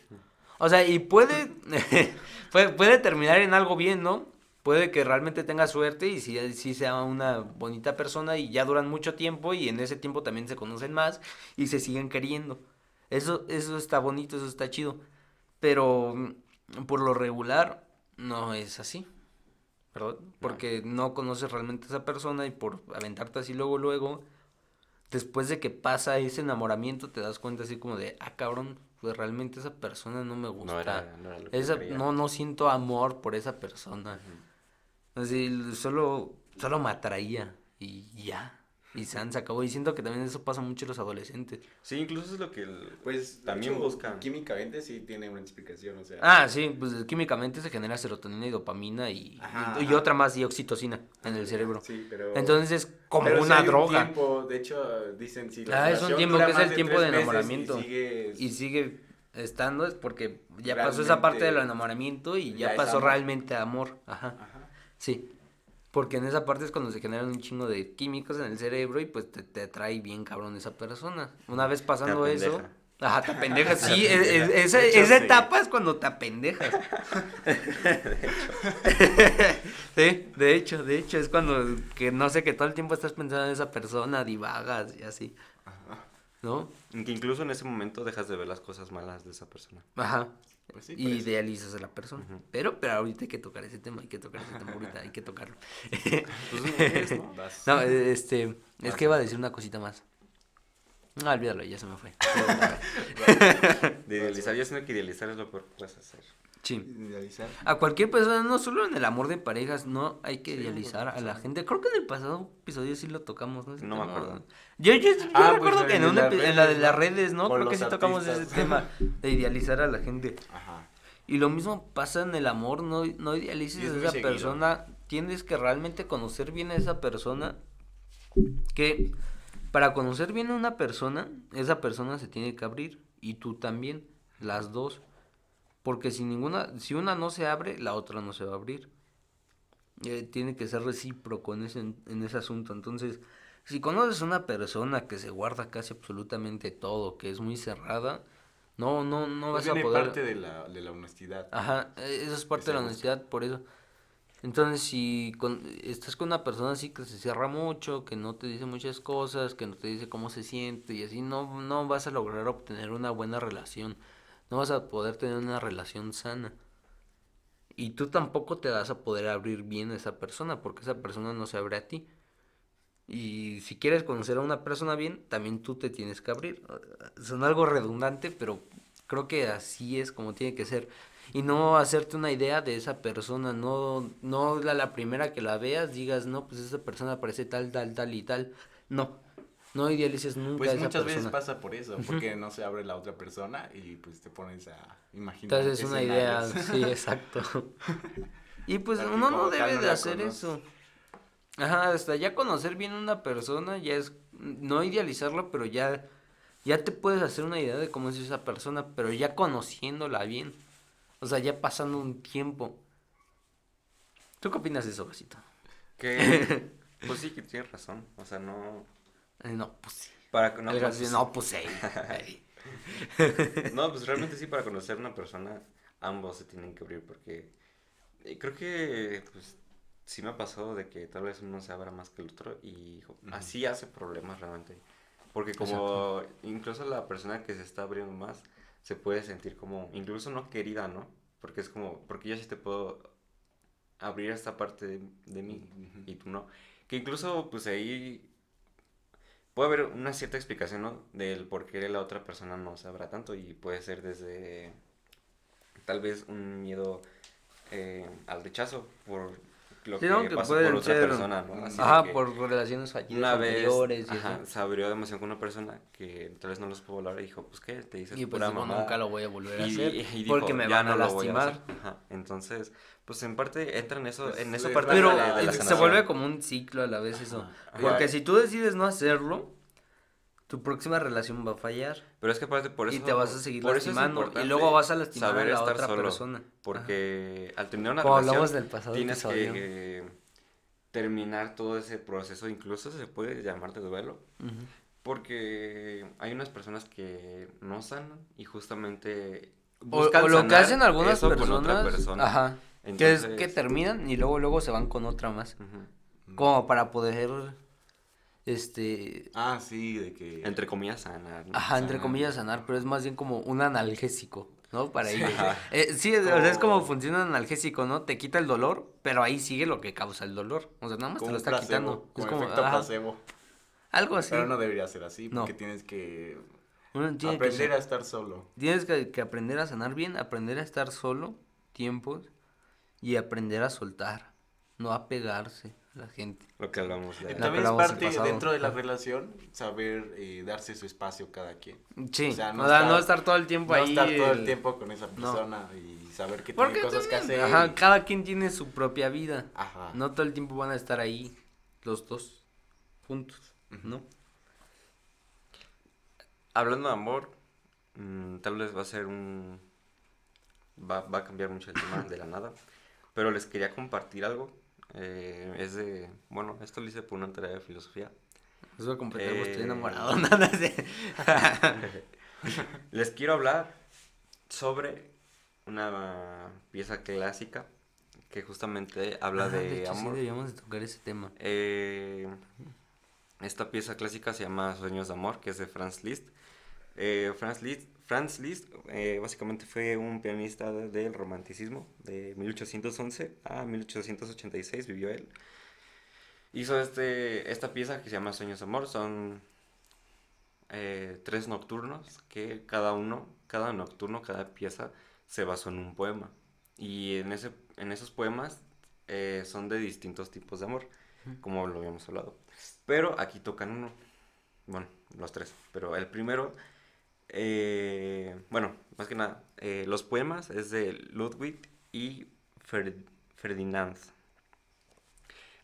O sea, y puede, puede, puede terminar en algo bien, ¿no? Puede que realmente tenga suerte y si sí sea una bonita persona y ya duran mucho tiempo y en ese tiempo también se conocen más y se siguen queriendo. Eso, eso está bonito, eso está chido. Pero mm, por lo regular no es así. ¿Verdad? Porque no conoces realmente a esa persona y por aventarte así luego, luego, después de que pasa ese enamoramiento te das cuenta así como de, ah, cabrón, pues realmente esa persona no me gusta. No era, no era lo que Esa, no, no siento amor por esa persona. Así, solo, solo me atraía y ya. Y se, se acabó. Y siento que también eso pasa mucho en los adolescentes. Sí, incluso es lo que el- Pues también hecho, buscan. Químicamente sí tiene una explicación, o sea. Ah, sí, pues químicamente se genera serotonina y dopamina y, Ajá, y, otra más y oxitocina en el cerebro. Sí, pero. Entonces es como pero si una hay un droga. tiempo, de hecho, dicen si la Ah, es un tiempo que es el tiempo de enamoramiento. Y sigue. Y sigue estando es porque ya pasó esa parte del enamoramiento y ya pasó amor. realmente amor. Ajá. Ajá. Sí. Porque en esa parte es cuando se generan un chingo de químicos en el cerebro y pues te, te atrae bien cabrón esa persona. Una vez pasando eso. Ajá, te apendejas. Sí, es- es- esa, De hecho, esa sí. etapa es cuando te apendejas. sí, de hecho, de hecho, es cuando que no sé, que todo el tiempo estás pensando en esa persona, divagas y así. ¿No? Que incluso en ese momento dejas de ver las cosas malas de esa persona. Ajá. Pues sí, idealizas a la persona. Pero, pero ahorita hay que tocar ese tema, hay que tocar ese tema ahorita, hay que tocarlo. Pues no eh, este, es que iba a decir una cosita más. No, olvídalo, ya se me fue. De idealizar, yo siento que idealizar es lo peor que puedes hacer. Sí. Idealizar. A cualquier persona, no solo en el amor de parejas, no hay que Sí, idealizar a la gente. Creo que en el pasado episodio sí lo tocamos, ¿no? Ese No me tema. acuerdo. Yo, yo, yo Ah, recuerdo pues, que en, la de las redes, ¿no? Creo que sí tocamos ese tema de idealizar a la gente. Ajá. Y lo mismo pasa en el amor, no, no idealices a esa seguido. persona, tienes que realmente conocer bien a esa persona, que para conocer bien a una persona, esa persona se tiene que abrir, y tú también, las dos, porque si ninguna, si una no se abre, la otra no se va a abrir. Eh, tiene que ser recíproco en ese, en ese asunto, entonces, si conoces a una persona que se guarda casi absolutamente todo, que es muy cerrada, no, no, no Pues vas a poder... parte de la, de la honestidad. Ajá, eh, eso es parte de la honestidad, por eso. Entonces, si con- estás con una persona así que se cierra mucho, que no te dice muchas cosas, que no te dice cómo se siente y así, no, no vas a lograr obtener una buena relación. No vas a poder tener una relación sana. Y tú tampoco te vas a poder abrir bien a esa persona, porque esa persona no se abre a ti. Y si quieres conocer a una persona bien, también tú te tienes que abrir. Son algo redundante, pero creo que así es como tiene que ser. Y no hacerte una idea de esa persona, no, no la, la primera que la veas digas, no, pues esa persona parece tal, tal, tal y tal. No, no idealices nunca a Pues esa muchas persona. veces pasa por eso, porque no se abre la otra persona y pues te pones a imaginar. Entonces es una idea, sí, exacto. Y pues uno no debe no de hacer eso. Ajá, hasta ya conocer bien una persona, ya es, no idealizarla, pero ya, ya te puedes hacer una idea de cómo es esa persona, pero ya conociéndola bien. O sea, ya pasando un tiempo. ¿Tú qué opinas de eso, Gasito? Que, pues sí, que tienes razón. O sea, no. Eh, no, pues sí. Para, no, El pues, Gasito, no, pues sí. Ey. no, pues realmente sí, para conocer a una persona, ambos se tienen que abrir porque eh, creo que, pues, sí me ha pasado de que tal vez uno se abra más que el otro y así hace problemas realmente. Porque como incluso la persona que se está abriendo más se puede sentir como, incluso no querida, ¿no? Porque es como, porque yo sí te puedo abrir esta parte de, de mí Ujú. y tú no. Que incluso, pues ahí puede haber una cierta explicación, ¿no? Del por qué la otra persona no sabrá tanto y puede ser desde tal vez un miedo eh, al rechazo por lo Sí, que ¿no? Que pasó pueden por otra ser- persona, ¿no? Así de Ajá, que por relaciones fallidas una vez anteriores y ajá, eso. se abrió de emoción con una persona que tal vez no los pudo hablar y dijo, pues qué, te dices Y pues pura digo, mamada". nunca lo voy a volver a Y- hacer. y dijo, porque me "Ya van a no lastimar. hacer". Ajá, Entonces, pues en parte entra en eso, Pues, en esa es parte de Pero la, de la eh, se vuelve como un ciclo a la vez eso. Ajá. Porque si tú decides no hacerlo, tu próxima relación va a fallar. Pero es que aparte por eso... y te vas a seguir lastimando. Y luego vas a lastimar a saber la estar otra solo, persona. Porque al terminar una Como relación hablamos del pasado tienes episodio. que eh, terminar todo ese proceso, incluso se puede llamar de duelo, porque hay unas personas que no sanan y justamente O, buscan o lo que hacen algunas eso con personas, otra persona. ajá, que es que Entonces- terminan y luego luego se van con otra más, como para poder, este, Ah, sí, de que... Entre comillas, sanar. ¿no? ajá, entre sanar. comillas sanar, pero es más bien como un analgésico, ¿no? Para Sí. ellos. Eh, sí, o sea, es como funciona un analgésico, ¿no? Te quita el dolor, pero ahí sigue lo que causa el dolor, o sea, nada más como te lo está placebo, quitando, como es como, efecto ajá, placebo. algo así. Pero no debería ser así, No. porque tienes que Uno tiene que aprender ser- a estar solo. Tienes que, que aprender a sanar bien, aprender a estar solo tiempos y aprender a soltar, no a pegarse la gente. Lo que hablamos de... La También es parte pasado. dentro de la relación saber eh, darse su espacio cada quien. Sí, O sea, o no sea, estar- no estar todo el tiempo no ahí. estar todo el el- tiempo con esa No. persona y saber que Porque tiene cosas que hacer. Ajá, cada quien tiene su propia vida. Ajá. No todo el tiempo van a estar ahí los dos juntos, ¿no? Hablando de amor, mm, tal vez va a ser un... Va, va a cambiar mucho el tema de la nada, pero les quería compartir algo. Eh, es de... Bueno, esto lo hice por una tarea de filosofía. Eso voy a completar, Eh, estoy enamorado. nada de- Les quiero hablar sobre una pieza clásica que justamente habla Ah, de, hecho, sí, amor. deberíamos de tocar ese tema. Eh, esta pieza clásica se llama Sueños de Amor, que es de Franz Liszt. Eh, Franz Liszt, Franz Liszt eh, básicamente fue un pianista de- del romanticismo de 1811 a 1886 vivió él. Hizo este, esta pieza que se llama Sueños de Amor. Son eh, tres nocturnos que cada uno, cada nocturno, cada pieza se basó en un poema. Y en, ese, en esos poemas eh, son de distintos tipos de amor, como lo habíamos hablado. Pero aquí tocan uno. Bueno, los tres. Pero el primero, eh, bueno, más que nada, eh, los poemas es de Ludwig y Fer- Ferdinand.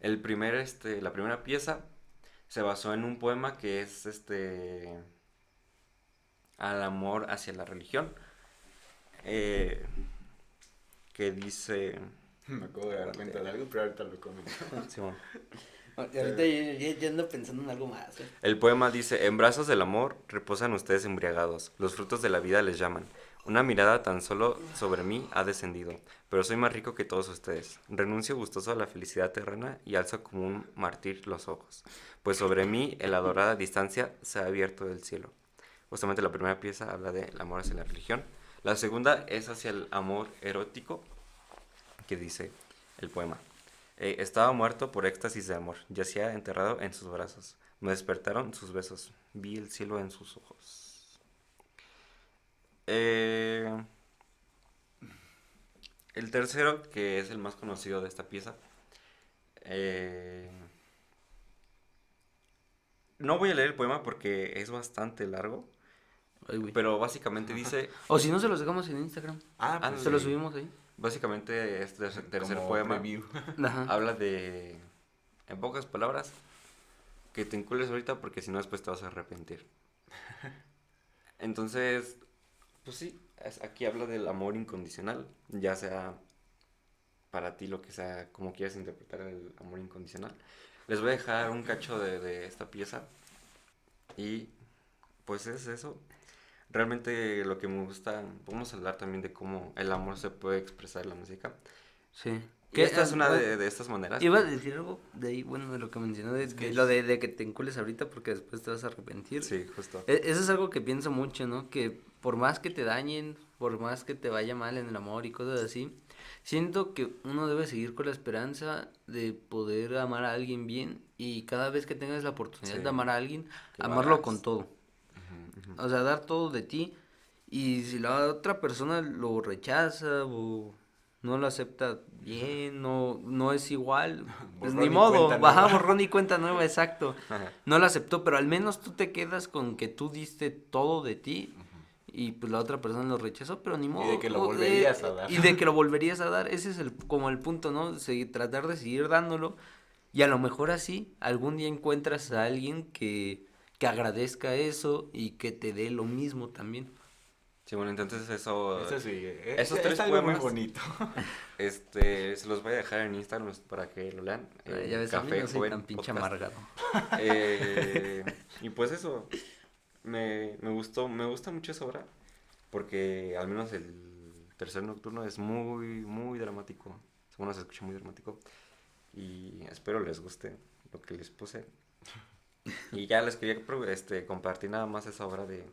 El primer, este, la primera pieza se basó en un poema que es este al amor hacia la religión. eh, que dice. Me acabo de dar cuenta de algo, pero ahorita lo comento. Simón. Ahorita yo, yo- yo ando pensando en algo más. ¿eh? El poema dice, en brazos del amor reposan ustedes embriagados, los frutos de la vida les llaman. Una mirada tan solo sobre mí ha descendido, pero soy más rico que todos ustedes. Renuncio gustoso a la felicidad terrena y alzo como un mártir los ojos, pues sobre mí en la dorada distancia se ha abierto el cielo. Justamente la primera pieza habla del amor hacia la religión. La segunda es hacia el amor erótico, que dice el poema. Eh, estaba muerto por éxtasis de amor, yacía enterrado en sus brazos. Me despertaron sus besos, vi el cielo en sus ojos. Eh, el tercero, que es el más conocido de esta pieza. eh, no voy a leer el poema porque es bastante largo, Ay, pero básicamente dice, O si no, se los dejamos en Instagram. Ah, Ah, pues Se los subimos ahí. Básicamente este tercer Como poema habla de En pocas palabras, que te encules ahorita porque si no después te vas a arrepentir. Entonces, pues sí, es- aquí habla del amor incondicional, ya sea para ti lo que sea, como quieras interpretar el amor incondicional. Les voy a dejar un cacho de, de esta pieza y pues es eso. Realmente lo que me gusta, podemos hablar también de cómo el amor se puede expresar en la música. Sí. Que esta es una ah, de, de estas maneras. Iba a decir algo de ahí, bueno, de lo que mencionó, de que lo de, de que te encules ahorita porque después te vas a arrepentir. Sí, justo. E- Eso es algo que pienso mucho, ¿no? Que por más que te dañen, por más que te vaya mal en el amor y cosas así, siento que uno debe seguir con la esperanza de poder amar a alguien bien y cada vez que tengas la oportunidad Sí. de amar a alguien, Que amarlo hagas. con todo. Ujú. O sea, dar todo de ti y si la otra persona lo rechaza o no lo acepta bien, no, no es igual, pues ni y modo, cuenta baja nueva. borrón y cuenta nueva, exacto. Ajá. No lo aceptó, pero al menos tú te quedas con que tú diste todo de ti y pues la otra persona lo rechazó, pero ni modo. de que lo o- volverías a dar. Y de que lo volverías a dar, ese es el como el punto, ¿no? Seguir, tratar de seguir dándolo y a lo mejor así algún día encuentras a alguien que, que agradezca eso y que te dé lo mismo también. Sí, bueno, entonces eso, Eso sí, eh, Esos es, tres es algo muy poemas- bonito. este, se los voy a dejar en Instagram para que lo lean. Ah, eh, ya ves, a mí Café no soy Joven tan pinche Podcast. amargado. Eh, y pues eso, me, me gustó, me gusta mucho esa obra, porque al menos el tercer nocturno es muy, muy dramático. Bueno, se escucha muy dramático. Y espero les guste lo que les puse. Y ya les quería este, compartir nada más esa obra de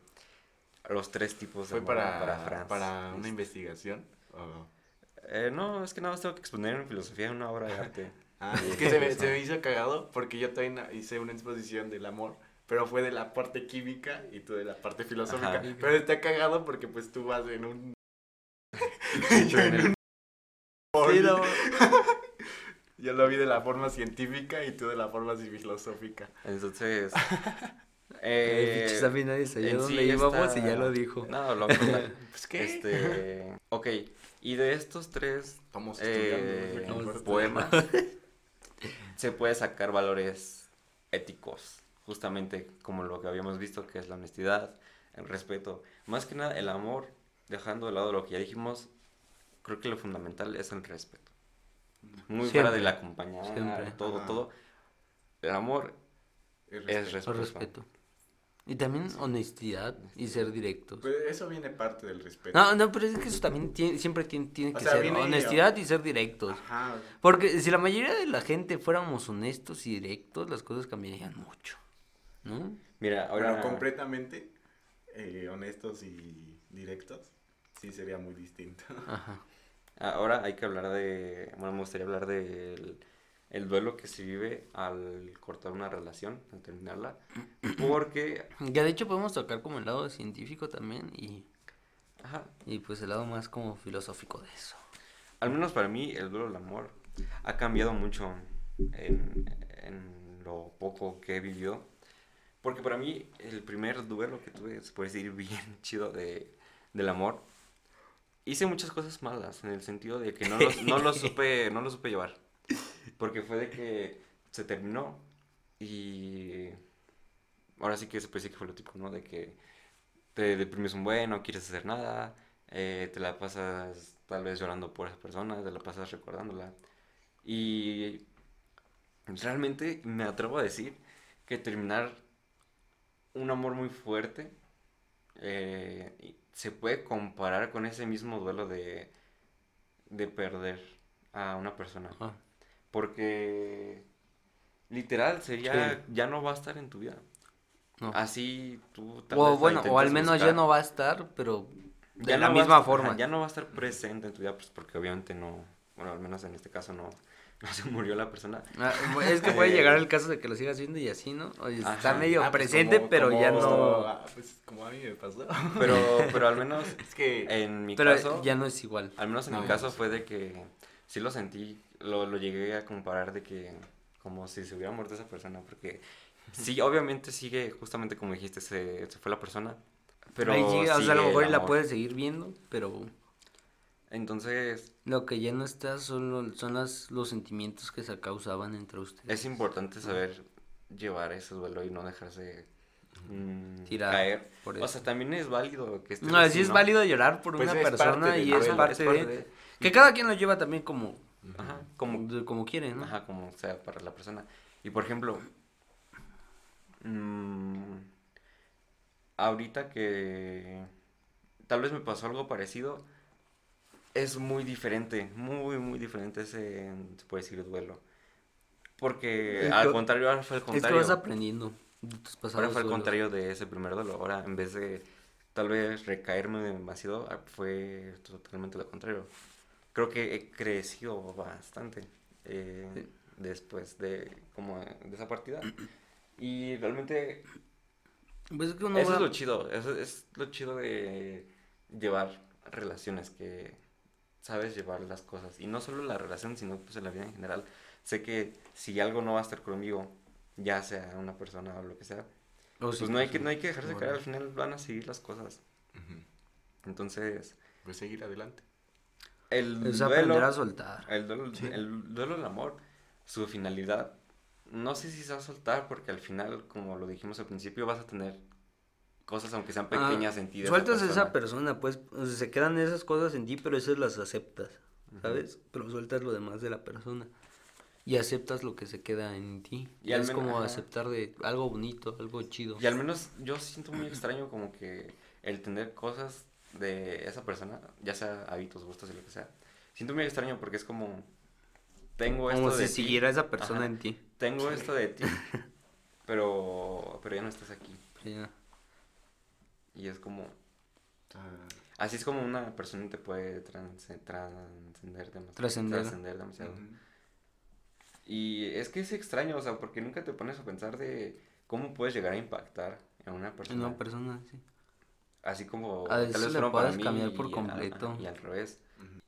los tres tipos de Fue amor para, para Franz para una Liszt. investigación. Eh, no, es que nada más tengo que exponer en filosofía una obra de arte. Ah, es que se me, se me hizo cagado porque yo también hice una exposición del amor, pero fue de la parte química y tú de la parte filosófica. Ajá. Pero está cagado porque pues tú vas en un... Yo en Sí, no, Yo lo vi de la forma científica y tú de la forma filosófica. Entonces. eh, eh, pinches, a mí nadie sabía dónde sí íbamos y ya lo dijo. No, lo lo- Pues qué. Este. Ok, y de estos tres Estamos eh, poemas se puede sacar valores éticos, justamente como lo que habíamos visto, que es la honestidad, el respeto, más que nada el amor, dejando de lado lo que ya dijimos, creo que lo fundamental es el respeto. Muy fuera Siempre, del acompañar, siempre. todo, Ajá. todo. El amor El es respeto. Por respeto. respeto. Y también honestidad y ser directos. Pues eso viene parte del respeto. No, no, pero es que eso también tiene- siempre tiene, tiene que sea, ser viene- honestidad y ser directos. Ajá. Porque si la mayoría de la gente fuéramos honestos y directos, las cosas cambiarían mucho. ¿No? Mira, ahora Bueno, completamente eh, honestos y directos, sí sería muy distinto. Ajá. Ahora hay que hablar de, bueno, me gustaría hablar del el duelo que se vive al cortar una relación, al terminarla, porque, Ya de hecho podemos tocar como el lado científico también y, ajá, y pues el lado más como filosófico de eso. al menos para mí el duelo del amor ha cambiado mucho en, en lo poco que he vivido, porque para mí el primer duelo que tuve, se puede decir, bien chido de, del amor, hice muchas cosas malas, en el sentido de que no lo, no lo supe, no lo supe llevar. Porque fue de que se terminó y ahora sí que puede decir que fue lo típico, ¿no? De que te deprimes un buen, no quieres hacer nada, eh, te la pasas tal vez llorando por esa persona, te la pasas recordándola. Y realmente me atrevo a decir que terminar un amor muy fuerte eh, se puede comparar con ese mismo duelo de, de perder a una persona. Ajá. Porque literal sería, ya no va a estar en tu vida. No. Así tú tal O bueno, o al menos ya no va a estar, pero de Ya la no misma estar- forma. ya no va a estar presente en tu vida, pues porque obviamente no, bueno, al menos en este caso no, no se murió la persona. Ah, es que puede llegar el caso de que lo sigas viendo y así, ¿no? Oye, está Ajá. medio Ah, pues presente, como- pero ya como- no. ah, Pues como a mí me pasó. Pero, pero al menos Es que en mi Pero caso, ya no es igual. al menos en No, mi caso no fue de que sí lo sentí, lo, lo llegué a comparar de que como si se hubiera muerto esa persona, porque sí, obviamente sigue, justamente como dijiste, se, se fue la persona, pero Ahí llega, o sea, a lo mejor la puedes seguir viendo, pero Entonces, Lo que ya no está son, lo- son las, los sentimientos que se causaban entre ustedes. es importante saber llevar ese duelo y no dejarse mm, Tirar caer. por O eso. sea, también es válido que No, así, sí es válido llorar por Pues una persona y es parte, de... de- Que cada quien lo lleva también como, Ajá, como, de- como quiere, ¿no? ajá, como sea para la persona. Y por ejemplo, mm, ahorita que tal vez me pasó algo parecido, es muy diferente, muy, muy diferente ese, se puede decir, duelo. Porque Es al contrario, ahora fue el Es que contrario. vas aprendiendo de tus pasados Ahora fue duelos. contrario de ese primer duelo. Ahora, en vez de tal vez recaerme demasiado, ah, fue totalmente lo contrario. Creo que he crecido bastante eh, Sí. después de, como, de esa partida. Y realmente, Pues es que uno eso va- es lo chido. Eso es lo chido de llevar relaciones, que sabes llevar las cosas. Y no solo la relación, sino pues en la vida en general. Sé que si algo no va a estar conmigo, ya sea una persona o lo que sea, o pues sí, no hay que, no hay que dejarse caer, al final van a seguir las cosas. Ujú. Entonces, Pues seguir adelante. el Es duelo, aprender a soltar. el duelo, Sí. el duelo del amor, su finalidad, no sé si se va a soltar porque al final, como lo dijimos al principio, vas a tener cosas aunque sean Ah, pequeñas en ti. de Sueltas a persona. esa persona, pues, o sea, se quedan esas cosas en ti, pero esas las aceptas, ¿sabes? Pero sueltas lo demás de la persona. Y aceptas lo que se queda en ti. Y es como ajá. aceptar de algo bonito, algo chido. Y al menos yo siento muy extraño como que el tener cosas de esa persona, ya sea hábitos, gustos y lo que sea, siento muy extraño porque es como, tengo esto como de si ti, siguiera esa persona ajá, en ti. tengo esto de ti, pero, pero ya no estás aquí. Ya. Y es como, Ah, así es como una persona te puede trans- trascender demasiado. Trascender. trascender demasiado. Y es que es extraño, o sea, porque nunca te pones a pensar de cómo puedes llegar a impactar en una En persona. una persona, sí. Así como A veces le fueron para puedes cambiar por y completo. y al revés.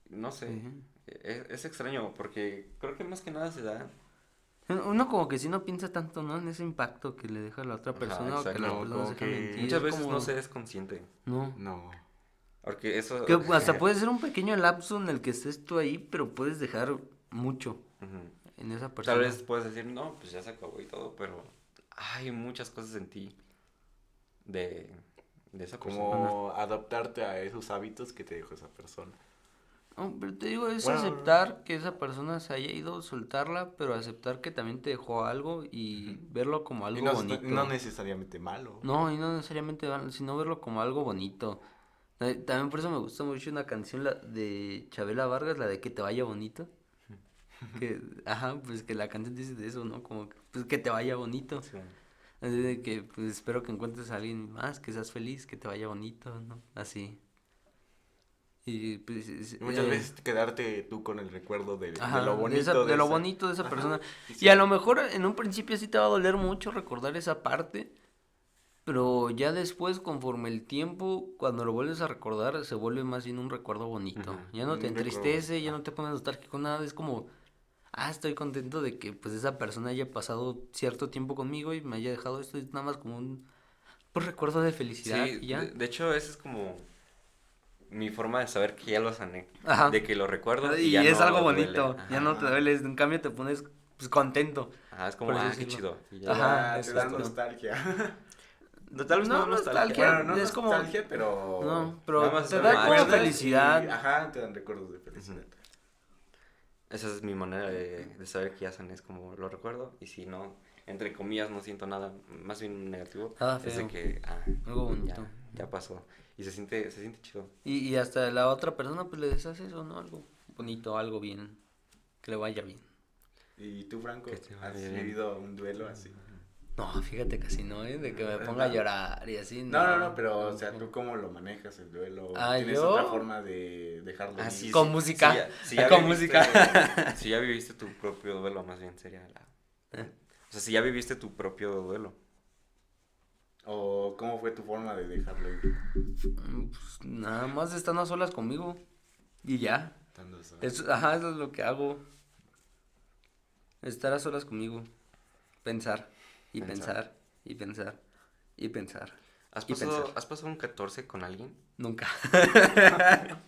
No sé, es, es extraño porque creo que más que nada se da. Uno como que si no piensa tanto, ¿no? En ese impacto que le deja a la otra Ajá, persona o que la persona deja que mentir. Muchas es veces como- no se es consciente. No. No. Porque eso. Que hasta puede ser un pequeño lapso en el que estés tú ahí, pero puedes dejar mucho en esa persona. Tal vez puedes decir, no, pues ya se acabó y todo, pero hay muchas cosas en ti de, de esa persona. Como adaptarte a esos hábitos que te dejó esa persona. No, pero te digo, es Bueno. aceptar que esa persona se haya ido, soltarla, pero aceptar que también te dejó algo y verlo como algo y no, bonito. no necesariamente malo. No, y no necesariamente, mal, sino verlo como algo bonito. También por eso me gusta mucho una canción la de Chabela Vargas, la de Que te vaya bonito. Que, ajá, pues que la canción dice de eso, ¿no? Como que, pues que te vaya bonito. Sí. Así de que, pues espero que encuentres a alguien más, que seas feliz, que te vaya bonito, ¿no? Así. Y pues... Y muchas eh, veces quedarte tú con el recuerdo de, lo de, bonito esa- de, de lo esa- bonito de esa Ajá, persona. sí, Y a lo mejor en un principio sí te va a doler mucho recordar esa parte, pero ya después, conforme el tiempo, cuando lo vuelves a recordar, se vuelve más bien un recuerdo bonito. Ya no te recuerdo. entristece, ya no te pones nostálgico, nada, es como, ah, estoy contento de que pues esa persona haya pasado cierto tiempo conmigo y me haya dejado esto, es nada más como un pues, recuerdo de felicidad Sí, y ya. de, de hecho, esa es como mi forma de saber que ya lo sané. Ajá. De que lo recuerdo y, Y ya es no algo duele. bonito, ya no te duele, en cambio te pones pues, contento. Ajá, es como, ah, qué chido. y ya. Ajá, Ah, te da nostalgia. No, tal vez No, no, nostalgia. bueno, no es como- nostalgia, pero... No, pero te te da como felicidad. Y, ajá, te dan recuerdos de felicidad. Esa es mi manera de, de saber que ya sané, es como lo recuerdo. Y si no, entre comillas, no siento nada, más bien negativo. Nada es de que, ah, Algo ya, bonito. ya pasó. Y se siente, se siente chido. Y, y hasta la otra persona pues le deseas eso, ¿no? Algo bonito, algo bien, que le vaya bien. ¿Y tú, Franco, Que has bien. vivido un duelo así? No, fíjate casi no, ¿eh? De que me ponga a llorar y así. No, no, no, pero, o sea, ¿tú cómo lo manejas el duelo? Ah, ¿Tienes ¿yo? otra forma de dejarlo Ah, ir? sí, Con música. si ya- si ya Con viviste- música. si ya viviste tu propio duelo, más bien sería la. ¿Eh? O sea, si ya viviste tu propio duelo. ¿O cómo fue tu forma de dejarlo ir? Mm, Pues nada más estando a solas conmigo. Y ya. Estando solo? Eso, ajá, eso es lo que hago. Estar a solas conmigo. Pensar. Y Pensar. pensar. Y pensar. Y pensar. ¿Has Y pasado, pensar. ¿Has pasado un 14 con alguien? Nunca.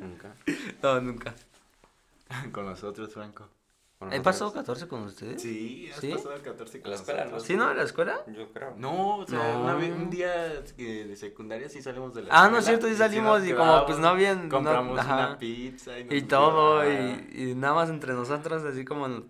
Nunca. No, nunca. Con nosotros, Franco. ¿He pasado 14 con ustedes? Sí, has ¿Sí? pasado el 14 con A la escuela, nosotros. ¿Sí, no? ¿En la escuela? Yo creo. No, o sea, No. una vez- un día que de secundaria sí salimos de la Ah, no es escuela cierto, sí salimos y como pues no habían... no- Compramos ajá. una pizza y, todo, y, y nada más entre nosotros, así como...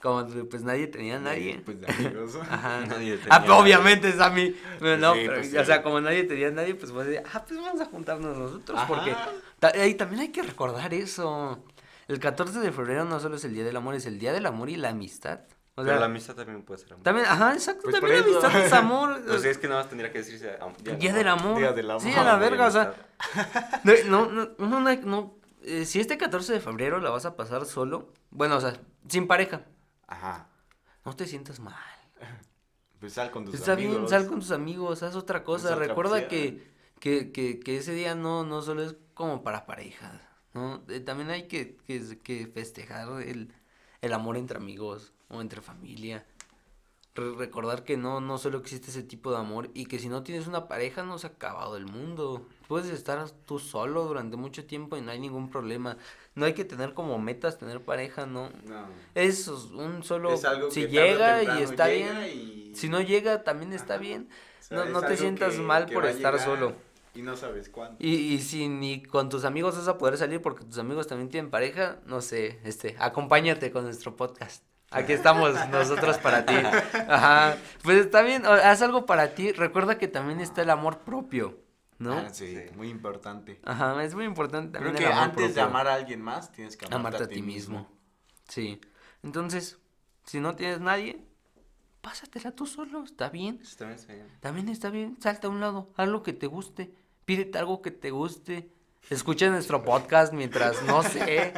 Como pues nadie tenía a nadie. Pues de amigos. Ajá. Nadie Ah, tenía- obviamente, Sammy. Pero no, Sí, pero, pues, o sí. sea, como nadie tenía a nadie, pues vos decías, ah, pues vamos a juntarnos nosotros. Ajá. Porque ta- y también hay que recordar eso. El 14 de febrero no solo es el Día del Amor, es el Día del Amor y la amistad. O Pero sea, la amistad también puede ser amor. también, ajá, exacto, Pues también la por eso. amistad es amor. Pues es que nada más tendría que decirse am- Día del amor. Día del amor. Sí, a la verga, o sea, no, no, no, no, eh, si este 14 de febrero la vas a pasar solo, bueno, o sea, sin pareja, Ajá. no te sientas mal. Pues sal con tus Está amigos. bien, sal con tus amigos, haz otra cosa. otra Recuerda que, que, que, que ese día no, no solo es como para parejas, ¿no? Eh, también hay que, que, que festejar el, el amor entre amigos o entre familia. Re- recordar que no, no solo existe ese tipo de amor y que si no tienes una pareja no se ha acabado el mundo. Puedes estar tú solo durante mucho tiempo y no hay ningún problema. No hay que tener como metas tener pareja, ¿no? No. Es un solo... Es algo si que llega y está llega bien. y- Si no llega, también está Ajá. bien. O sea, no- no te sientas que- mal por estar llegar solo. Y no sabes cuándo. Y, y si ni con tus amigos vas a poder salir porque tus amigos también tienen pareja, no sé, este, acompáñate con nuestro podcast. Aquí estamos nosotros para ti. Ajá. Pues está bien, haz algo para ti. Recuerda que también está el amor propio, ¿no? Ah, sí, Sí. muy importante. Ajá, es muy importante Creo también que el amor antes de amar a alguien más, tienes que amarte, amarte a ti mismo. Sí. Entonces, si no tienes nadie, pásatela tú solo, está bien. También está bien. También está bien, salta a un lado, haz lo que te guste, pídete algo que te guste. Escucha nuestro podcast mientras, no sé.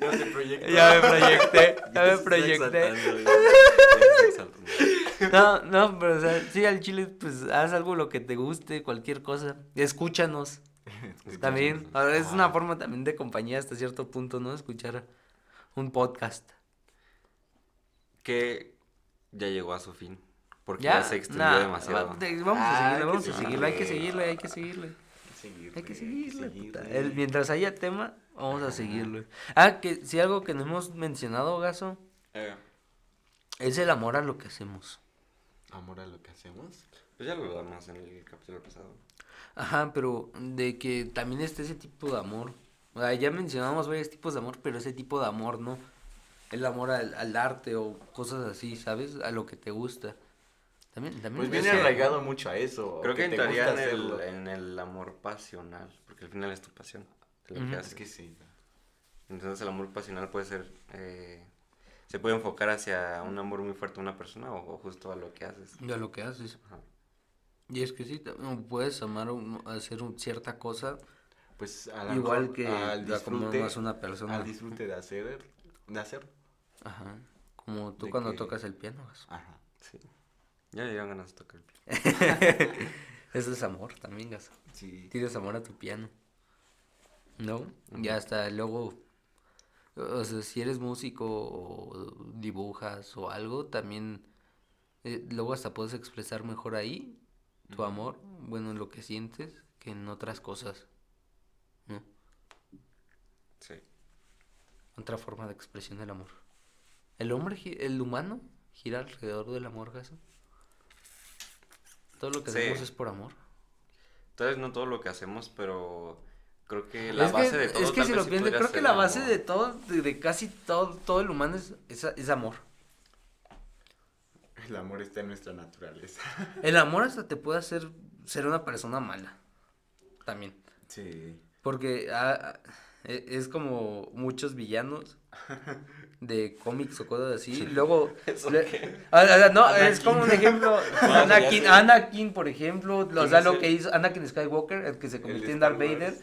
Ya se proyectó. ya me proyecté, ya me proyecté. No, no, pero o sea, sí, al chile, pues haz algo lo que te guste, cualquier cosa. Escúchanos también. Es una forma también de compañía hasta cierto punto, ¿no? Escuchar un podcast. Que ya llegó a su fin. Porque Ya, ya, se extendió nah, demasiado. va- de- vamos a seguirle, vamos a seguirle, hay que seguirle. hay que seguirle. Seguirle, Hay que seguirle. puta. seguirle. El- mientras haya tema, vamos a seguirle. Ah, que si algo que no hemos mencionado, Gaso, Eh, es el amor a lo que hacemos. amor a lo que hacemos. Pues ya lo hablamos en el capítulo pasado. Ajá, pero de que también está ese tipo de amor. O sea, ya mencionamos varios tipos de amor, pero ese tipo de amor no. El amor al, al arte o cosas así, ¿sabes? A lo que te gusta. También, también. Pues es viene que- arraigado mucho a eso. Creo que te entraría en el, en el amor pasional. Porque al final es tu pasión. que haces. Es que sí. Entonces el amor pasional puede ser... eh, se puede enfocar hacia un amor muy fuerte a una persona o, o justo a lo que haces. De lo que haces. Ajá. Y es que sí, puedes amar un- hacer un- cierta cosa Pues a lo igual mejor que al la disfrute, más una persona. al disfrute de hacer, de hacer. Ajá. Como tú De cuando que- tocas el piano. Ajá. Sí. Ya dieron ganas de tocar el piano. Eso es amor también, Gaso. Sí. Tienes amor a tu piano. ¿No? Ya hasta luego. O sea, si eres músico o dibujas o algo, también. eh, luego hasta puedes expresar mejor ahí tu amor, bueno, en lo que sientes, que en otras cosas. ¿No? Sí. Otra forma de expresión del amor. El hombre, el humano, gira alrededor del amor, Gaso. Todo lo que Sí. hacemos es por amor. Tal vez no todo lo que hacemos, pero creo que la es base que, de todo es que si lo piensas, creo que la base amor. de todo, de, de casi todo, todo el humano es, es, es amor. El amor está en nuestra naturaleza. El amor hasta te puede hacer ser una persona mala. También. Sí. Porque ah, es como muchos villanos de cómics o cosas así. Luego. No, es como un ejemplo. ya Anakin. Anakin, por ejemplo. O ¿Quién sea, lo que hizo Anakin Skywalker, el que se convirtió en Darth Wars. Vader.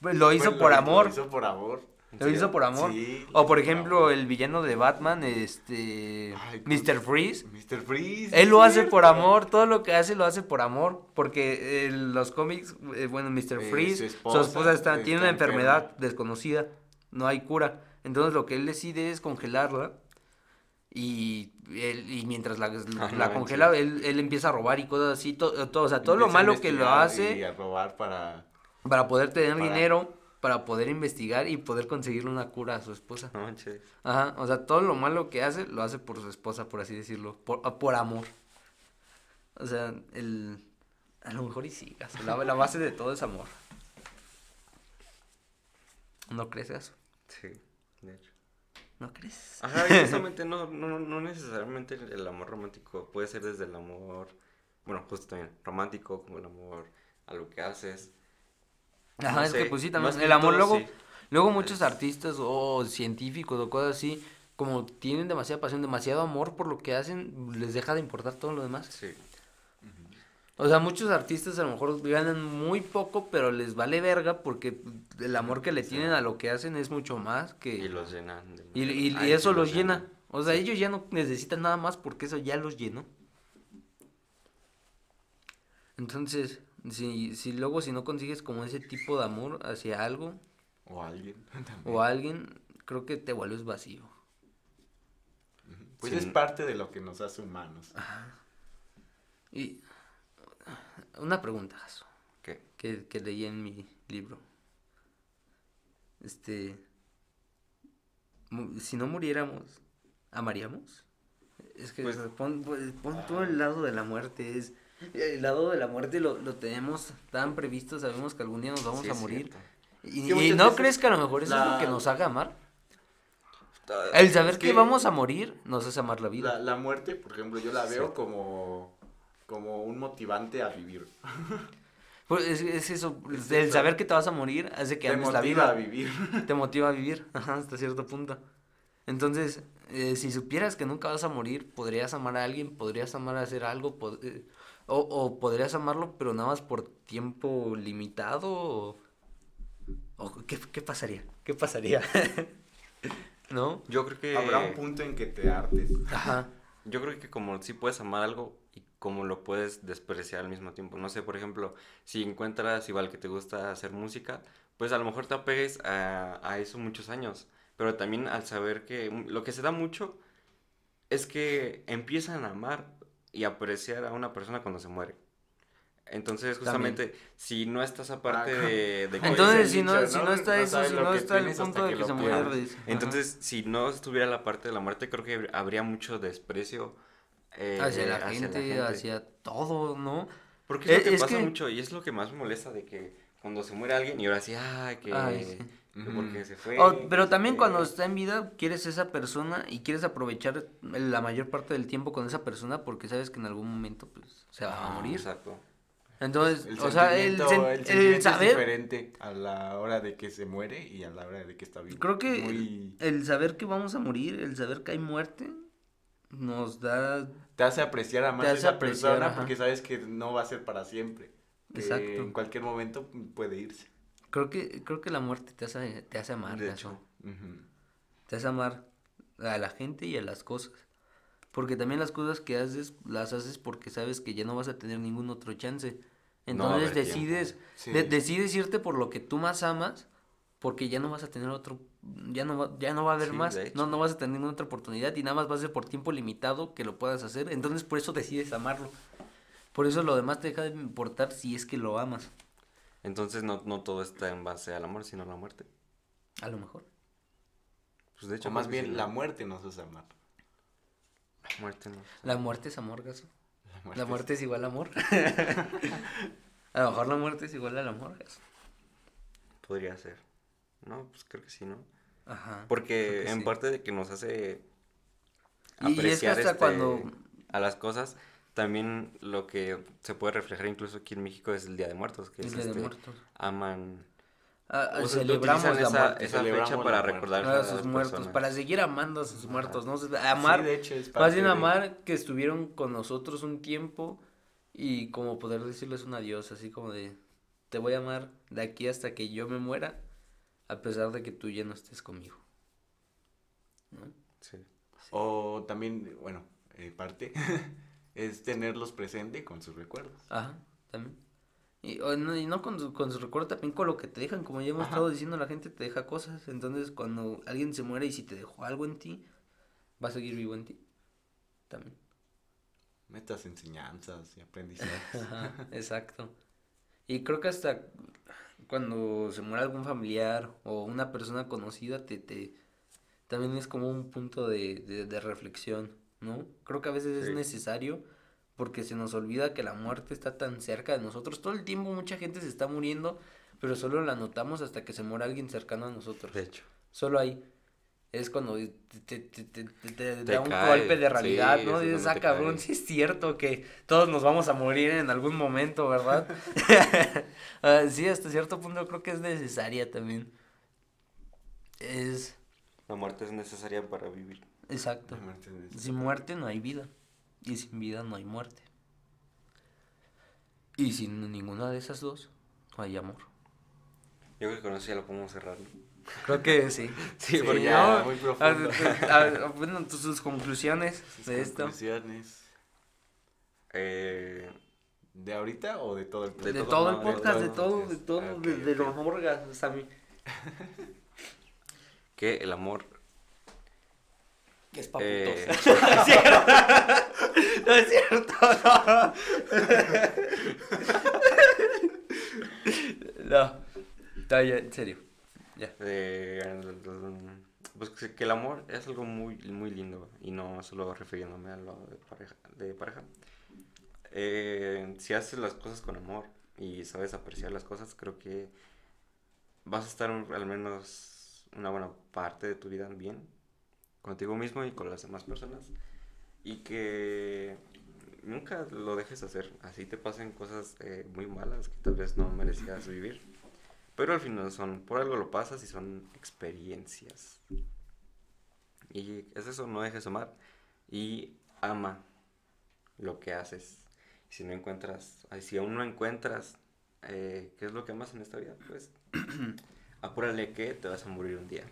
pues, Lo hizo Pues por lo- amor. Lo hizo por amor. Lo hizo por amor. Sí, O por ejemplo, el villano de Batman, este. Ay, Mr. Freeze. Mr. Freeze. Él lo hace por amor, todo lo que hace lo hace por amor, porque en los cómics, eh, bueno, Mr. Eh, Freeze, su su esposa está, tiene una enfermedad enferma. desconocida, no hay cura, entonces lo que él decide es congelarla y, él, y mientras la, Ah, la congela, él, él empieza a robar y cosas así, to- todo, o sea, todo lo Empieza malo que lo hace Y a robar para... para poder tener para- dinero, para poder investigar y poder conseguirle una cura a su esposa. No manches. Ajá, o sea, todo lo malo que hace, lo hace por su esposa, por así decirlo, por, ah, por amor. O sea, el... A lo mejor y sí, Gaso, la, la base de todo es amor. ¿No crees eso? Sí, de hecho. ¿No crees? Ajá, justamente no, no, no necesariamente el, el amor romántico puede ser desde el amor, bueno, justo también romántico, como el amor a lo que haces. Ajá, No es que pues sí, también el amor todo, luego, sí. luego muchos Es- artistas o científicos o cosas así, como tienen demasiada pasión, demasiado amor por lo que hacen, les deja de importar todo lo demás. Sí, O sea, muchos artistas a lo mejor ganan muy poco, pero les vale verga porque el amor que le tienen a lo que hacen es mucho más que... y los llenan. de Y, y- eso los llena. O sea, ellos ya no necesitan nada más porque eso ya los llenó. Entonces, si, si luego si no consigues como ese tipo de amor hacia algo O alguien. también. o a alguien, creo que te vuelves vacío. Pues Sí. es parte de lo que nos hace humanos. Y una pregunta, Jaso, ¿Qué? que, que leí en mi libro. Este, si no muriéramos, ¿amaríamos? Es que Pues- pon, pon- pon tú el lado de la muerte, es el lado de la muerte lo, lo tenemos tan previsto, sabemos que algún día nos vamos Sí, a morir. Y, no crees que a lo mejor eso es lo que nos haga amar. El saber es que, que- vamos a morir nos hace amar la vida. La, la muerte, por ejemplo, yo la veo Sí. como, como un motivante a vivir. Pues es, es eso, Es el eso. saber que te vas a morir hace que Te ames la motiva vida. a vivir. te motiva a vivir, ajá, hasta cierto punto. Entonces, eh, si supieras que nunca vas a morir, podrías amar a alguien, podrías amar a hacer algo, pod- eh, o, o podrías amarlo, pero nada más por tiempo limitado, o, o ¿qué, qué pasaría? ¿Qué pasaría? ¿No? Yo creo que... Habrá un punto en que te hartes. Ajá. Yo creo que como sí puedes amar algo y como lo puedes despreciar al mismo tiempo. No sé, por ejemplo, si encuentras igual que te gusta hacer música, pues a lo mejor te apegues a, a eso muchos años. Pero también al saber que mm, lo que se da mucho es que empiezan a amar y apreciar a una persona cuando se muere. Entonces, También. justamente, si no estás aparte Ah, de, de que- Entonces, si no, dicho, si ¿no? no está No eso, si no está el punto de que se muere. ajá. Entonces, si no estuviera la parte de la muerte, creo que habría mucho desprecio eh, hacia la hacia gente, hacia todo, ¿no? Porque es Eh, lo que es pasa que- mucho y es lo que más me molesta de que cuando se muere alguien y ahora sí, ay, que, Ay, sí. Que porque se fue. Pero se también fue". cuando está en vida, quieres esa persona y quieres aprovechar la mayor parte del tiempo con esa persona porque sabes que en algún momento pues se va a Ah, morir. Exacto. Entonces, El o sea, el, el el sentimiento es saber, diferente a la hora de que se muere y a la hora de que está vivo. creo que Muy- el saber que vamos a morir, el saber que hay muerte, nos da... Te hace apreciar a más a esa apreciar, persona ajá. porque sabes que no va a ser para siempre. Exacto. en cualquier momento puede irse. Creo que, creo que la muerte te hace, te hace amar, De hecho. Te hace amar a la gente y a las cosas. Porque también las cosas que haces, las haces porque sabes que ya no vas a tener ningún otro chance. Entonces decides, Sí. de- decides irte por lo que tú más amas, porque ya no vas a tener otro, ya no va, ya no va a haber Sí, más, no, no vas a tener ninguna otra oportunidad y nada más va a ser por tiempo limitado que lo puedas hacer. Entonces por eso decides amarlo. Por eso lo demás te deja de importar si es que lo amas, Entonces no, no todo está en base al amor, sino a la muerte. a lo mejor. Pues de hecho, O más bien, la muerte nos hace amar. La muerte no. La muerte es amor, Gaso. La muerte es igual a amor. a lo mejor la muerte es igual al amor, Gaso. Podría ser. No, pues creo que sí, ¿no? Ajá. Porque en sí. parte de que nos hace Y- y es que apreciar hasta este, cuando- a las cosas, también lo que se puede reflejar incluso aquí en México es el Día de Muertos, que El es Día de este, Muertos. aman, Ah, ah, o sea, celebramos la esa, muerte. esa fecha para recordar a a sus muertos, personas. para seguir amando a sus Ajá. muertos, ¿no? Amar, Sí, de hecho, es más bien de- amar que estuvieron con nosotros un tiempo y como poder decirles un adiós, así como de, te voy a amar de aquí hasta que yo me muera, a pesar de que tú ya no estés conmigo. ¿No? Sí. O también, bueno, eh, parte es tenerlos presente con sus recuerdos. Ajá, también. Y, o no, y no con su, con su recuerdo, también con lo que te dejan, como ya hemos Ajá. estado diciendo, la gente te deja cosas, entonces cuando alguien se muere y si te dejó algo en ti, va a seguir vivo en ti. también. Metas enseñanzas y aprendizajes. Ajá, exacto. Y creo que hasta cuando se muere algún familiar o una persona conocida, te, te también es como un punto de, de, de reflexión, ¿no? Creo que a veces es necesario porque se nos olvida que la muerte está tan cerca de nosotros. Todo el tiempo mucha gente se está muriendo, pero solo la notamos hasta que se muere alguien cercano a nosotros. De hecho. Solo ahí. Es cuando te, te, te, te- da un cae, golpe de realidad, sí, ¿no? es Dices, ah, cabrón, cae". sí es cierto que todos nos vamos a morir en algún momento, ¿verdad? Ah, sí, hasta cierto punto creo que es necesaria también. Es La muerte es necesaria para vivir. Exacto. La muerte es- Sin muerte no hay vida. Y sin vida no hay muerte. Y sin ninguna de esas dos, no hay amor. Yo creo que con eso ya lo podemos cerrar, ¿no? Creo que sí. Sí, porque ya, ¿no? muy profundo. ah, bueno, tus, conclusiones Sus de esto. conclusiones. Eh, ¿De ahorita o de todo el De, De todo, todo, el no, podcast, de de todo, todo. de todo, Ah, ok, de, de los morgas, Sammy. que el amor Que es pa' Eh. no es cierto. No es cierto, no. No. No, ya, en serio. Ya. eh, pues que que el amor es algo muy, muy lindo y no solo refiriéndome a lo de pareja. De pareja. Eh, si haces las cosas con amor y sabes apreciar las cosas, creo que vas a estar un- al menos una buena parte de tu vida bien contigo mismo y con las demás personas y que nunca lo dejes hacer. Así te pasen cosas eh, muy malas que tal vez no merecías vivir. Pero al final son, por algo lo pasas y son experiencias. Y es eso, no dejes amar. Y ama lo que haces. Si no encuentras, si aún no encuentras eh, qué es lo que amas en esta vida, pues apúrale que te vas a morir un día.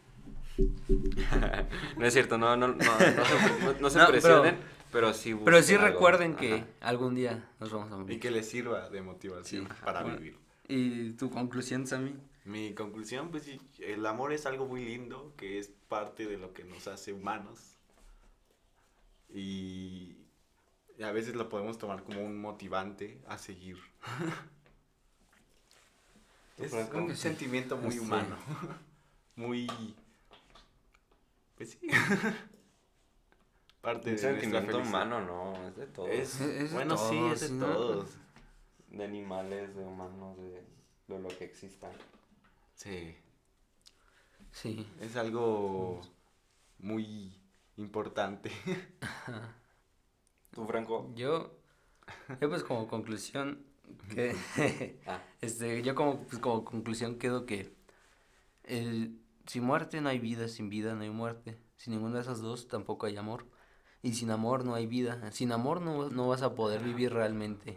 no es cierto, no, no, no, no, se- se No, pero- presionen, pero, sí Pero sí algo. recuerden que Ajá. algún día nos vamos a Y morir. que les sirva de motivación Sí. para Bueno. vivir. ¿Y tu conclusión, Sammy? Mi conclusión, pues sí, el amor es algo muy lindo, que es parte de lo que nos hace humanos. Y a veces lo podemos tomar como un motivante a seguir. es un sentimiento muy Sí. humano. muy... Pues sí. parte Un de sentimiento humano, no, es de todos. Es, Es de bueno, sí, es de ¿no? todos. De animales, de humanos, de, de lo que exista. Sí. Sí. Es algo muy importante. ¿Tú, Franco? Yo, yo pues como conclusión, que, Ah, este, yo como, pues, como conclusión quedo que el, sin muerte no hay vida, sin vida no hay muerte, sin ninguna de esas dos tampoco hay amor, y sin amor no hay vida, sin amor no, no vas a poder vivir realmente,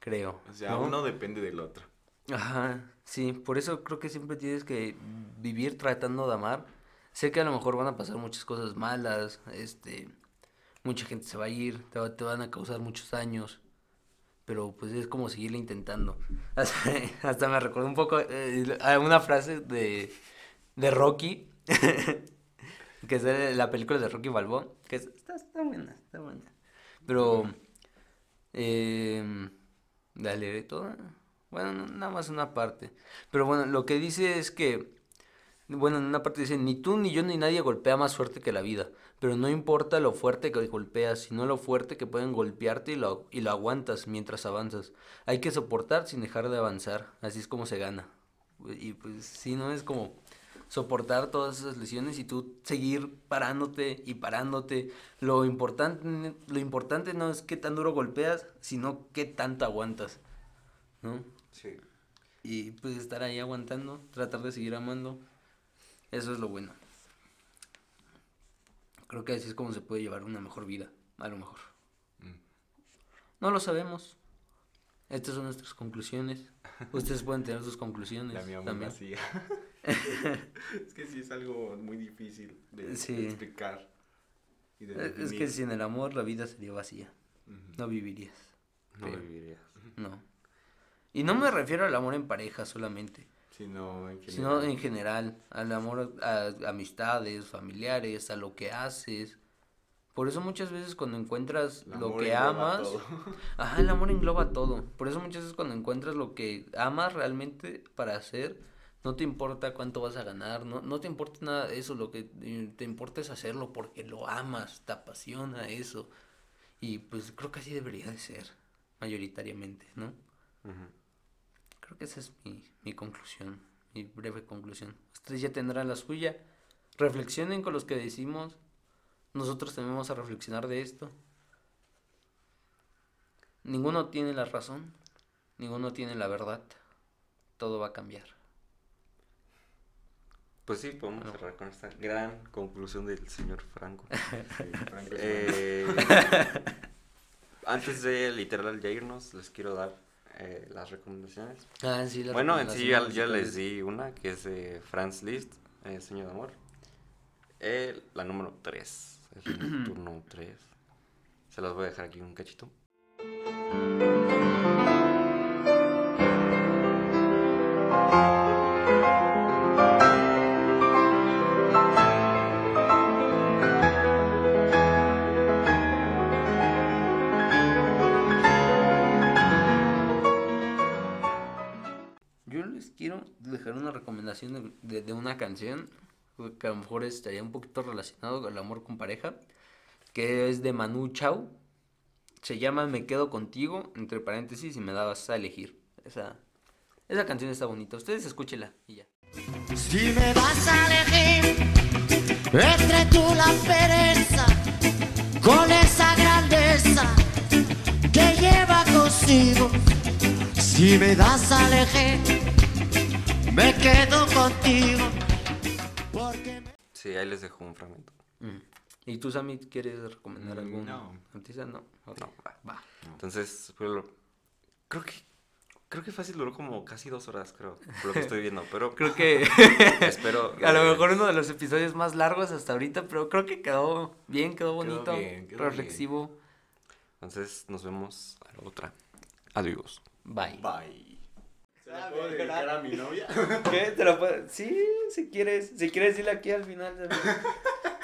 creo. O sea, ¿no? uno depende del otro. Ajá, sí, por eso creo que siempre tienes que vivir tratando de amar. Sé que a lo mejor van a pasar muchas cosas malas, este, mucha gente se va a ir, te, va- te van a causar muchos daños, pero pues es como seguirle intentando. Hasta, hasta me recordó un poco eh, a una frase de, de Rocky, que es la película de Rocky Balboa, que es- está, está buena, está buena. Pero, eh, dale, todo. Bueno, no- nada más una parte. Pero bueno, lo que dice es que, bueno, en una parte dice, ni tú, ni yo, ni nadie golpea más fuerte que la vida. Pero no importa lo fuerte que golpeas, sino lo fuerte que pueden golpearte y lo, y lo aguantas mientras avanzas. Hay que soportar sin dejar de avanzar. Así es como se gana. Y pues sí, ¿no? Es como soportar todas esas lesiones y tú seguir parándote y parándote. Lo importante, lo importante no es qué tan duro golpeas, sino qué tanto aguantas. ¿No? sí. Y pues estar ahí aguantando, tratar de seguir amando. Eso es lo bueno. Creo que así es como se puede llevar una mejor vida, a lo mejor. Mm. No lo sabemos. Estas son nuestras conclusiones. Ustedes pueden tener sus conclusiones. La mía muy también. vacía. es que sí es algo muy difícil de Sí. explicar. Y de Es- Es que sin el amor la vida sería vacía. No vivirías. No vivirías. No. Y no me refiero al amor en pareja solamente. Sino en sino general. en general, al amor a, amistades, familiares, a lo que haces. Por eso muchas veces cuando encuentras El lo que amas, todo. ajá, el amor engloba todo. Por eso muchas veces cuando encuentras lo que amas realmente para hacer, no te importa cuánto vas a ganar, no, no te importa nada de eso, lo que eh, te importa es hacerlo porque lo amas, te apasiona eso. Y pues creo que así debería de ser, mayoritariamente, ¿no? Creo que esa es mi, mi conclusión, mi breve conclusión. Ustedes ya tendrán la suya. Reflexionen con los que decimos. Nosotros también vamos a reflexionar de esto. Ninguno tiene la razón. Ninguno tiene la verdad. Todo va a cambiar. Pues sí, podemos Bueno. cerrar con esta gran conclusión del señor Franco. Sí, Franco es Eh, antes de literal ya irnos, les quiero dar eh, las recomendaciones. Ah, sí, las Bueno, en sí ya, les di una, que es de Franz Liszt, eh, Sueño de Amor. La número 3, el turno 3. Se las voy a dejar aquí un cachito. De una canción que a lo mejor estaría un poquito relacionado con el amor con pareja, que es de Manu Chao. Se llama Me quedo contigo, entre paréntesis, y me dabas a elegir. Esa, esa canción está bonita. Ustedes escúchela y ya. Si me vas a elegir entre tú la pereza con esa grandeza que lleva consigo, si me das a elegir, me quedo contigo. Porque me... Sí, ahí les dejo un fragmento. Mm. ¿Y tú, Sammy, quieres recomendar Mm, algún no. artista? No. No, va. Va. Entonces, pues, lo- creo que creo que fácil duró como casi dos horas, creo, por lo que estoy viendo. Pero Creo que espero. a lo mejor uno de los episodios más largos hasta ahorita, pero creo que quedó bien, quedó bonito, bien, quedó reflexivo. Entonces, nos vemos a la otra. Adiós. Bye. Bye. ¿Se la puedo dedicar a mi novia? ¿Qué? ¿Te lo puedo- Sí, si quieres. Si quieres, dile aquí al final.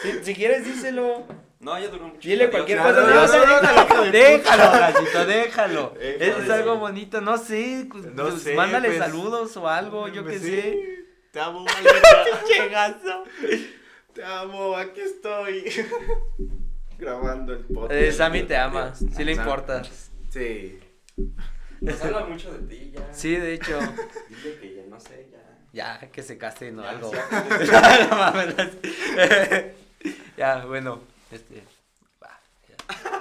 Si, si quieres, díselo. No, ya duró mucho. Dile cualquier cosa. no, no, no, déjalo, déjalo, Gachito, déjalo. Déjalo, Eso es algo bonito. No sé. pues, No pues, sé, Mándale pues. saludos o algo, yo Pues qué sé. Te amo. Chegazo. Te amo, aquí estoy. Grabando el podcast. Eh, Sammy te ama. Sí le Sam- importa. Sí. Nos habla mucho de ti ya. Sí, de hecho. Dile que ya no sé, ya. Ya, que se case, no ya, algo. Sí, ya, ya, bueno, este. Bah, ya.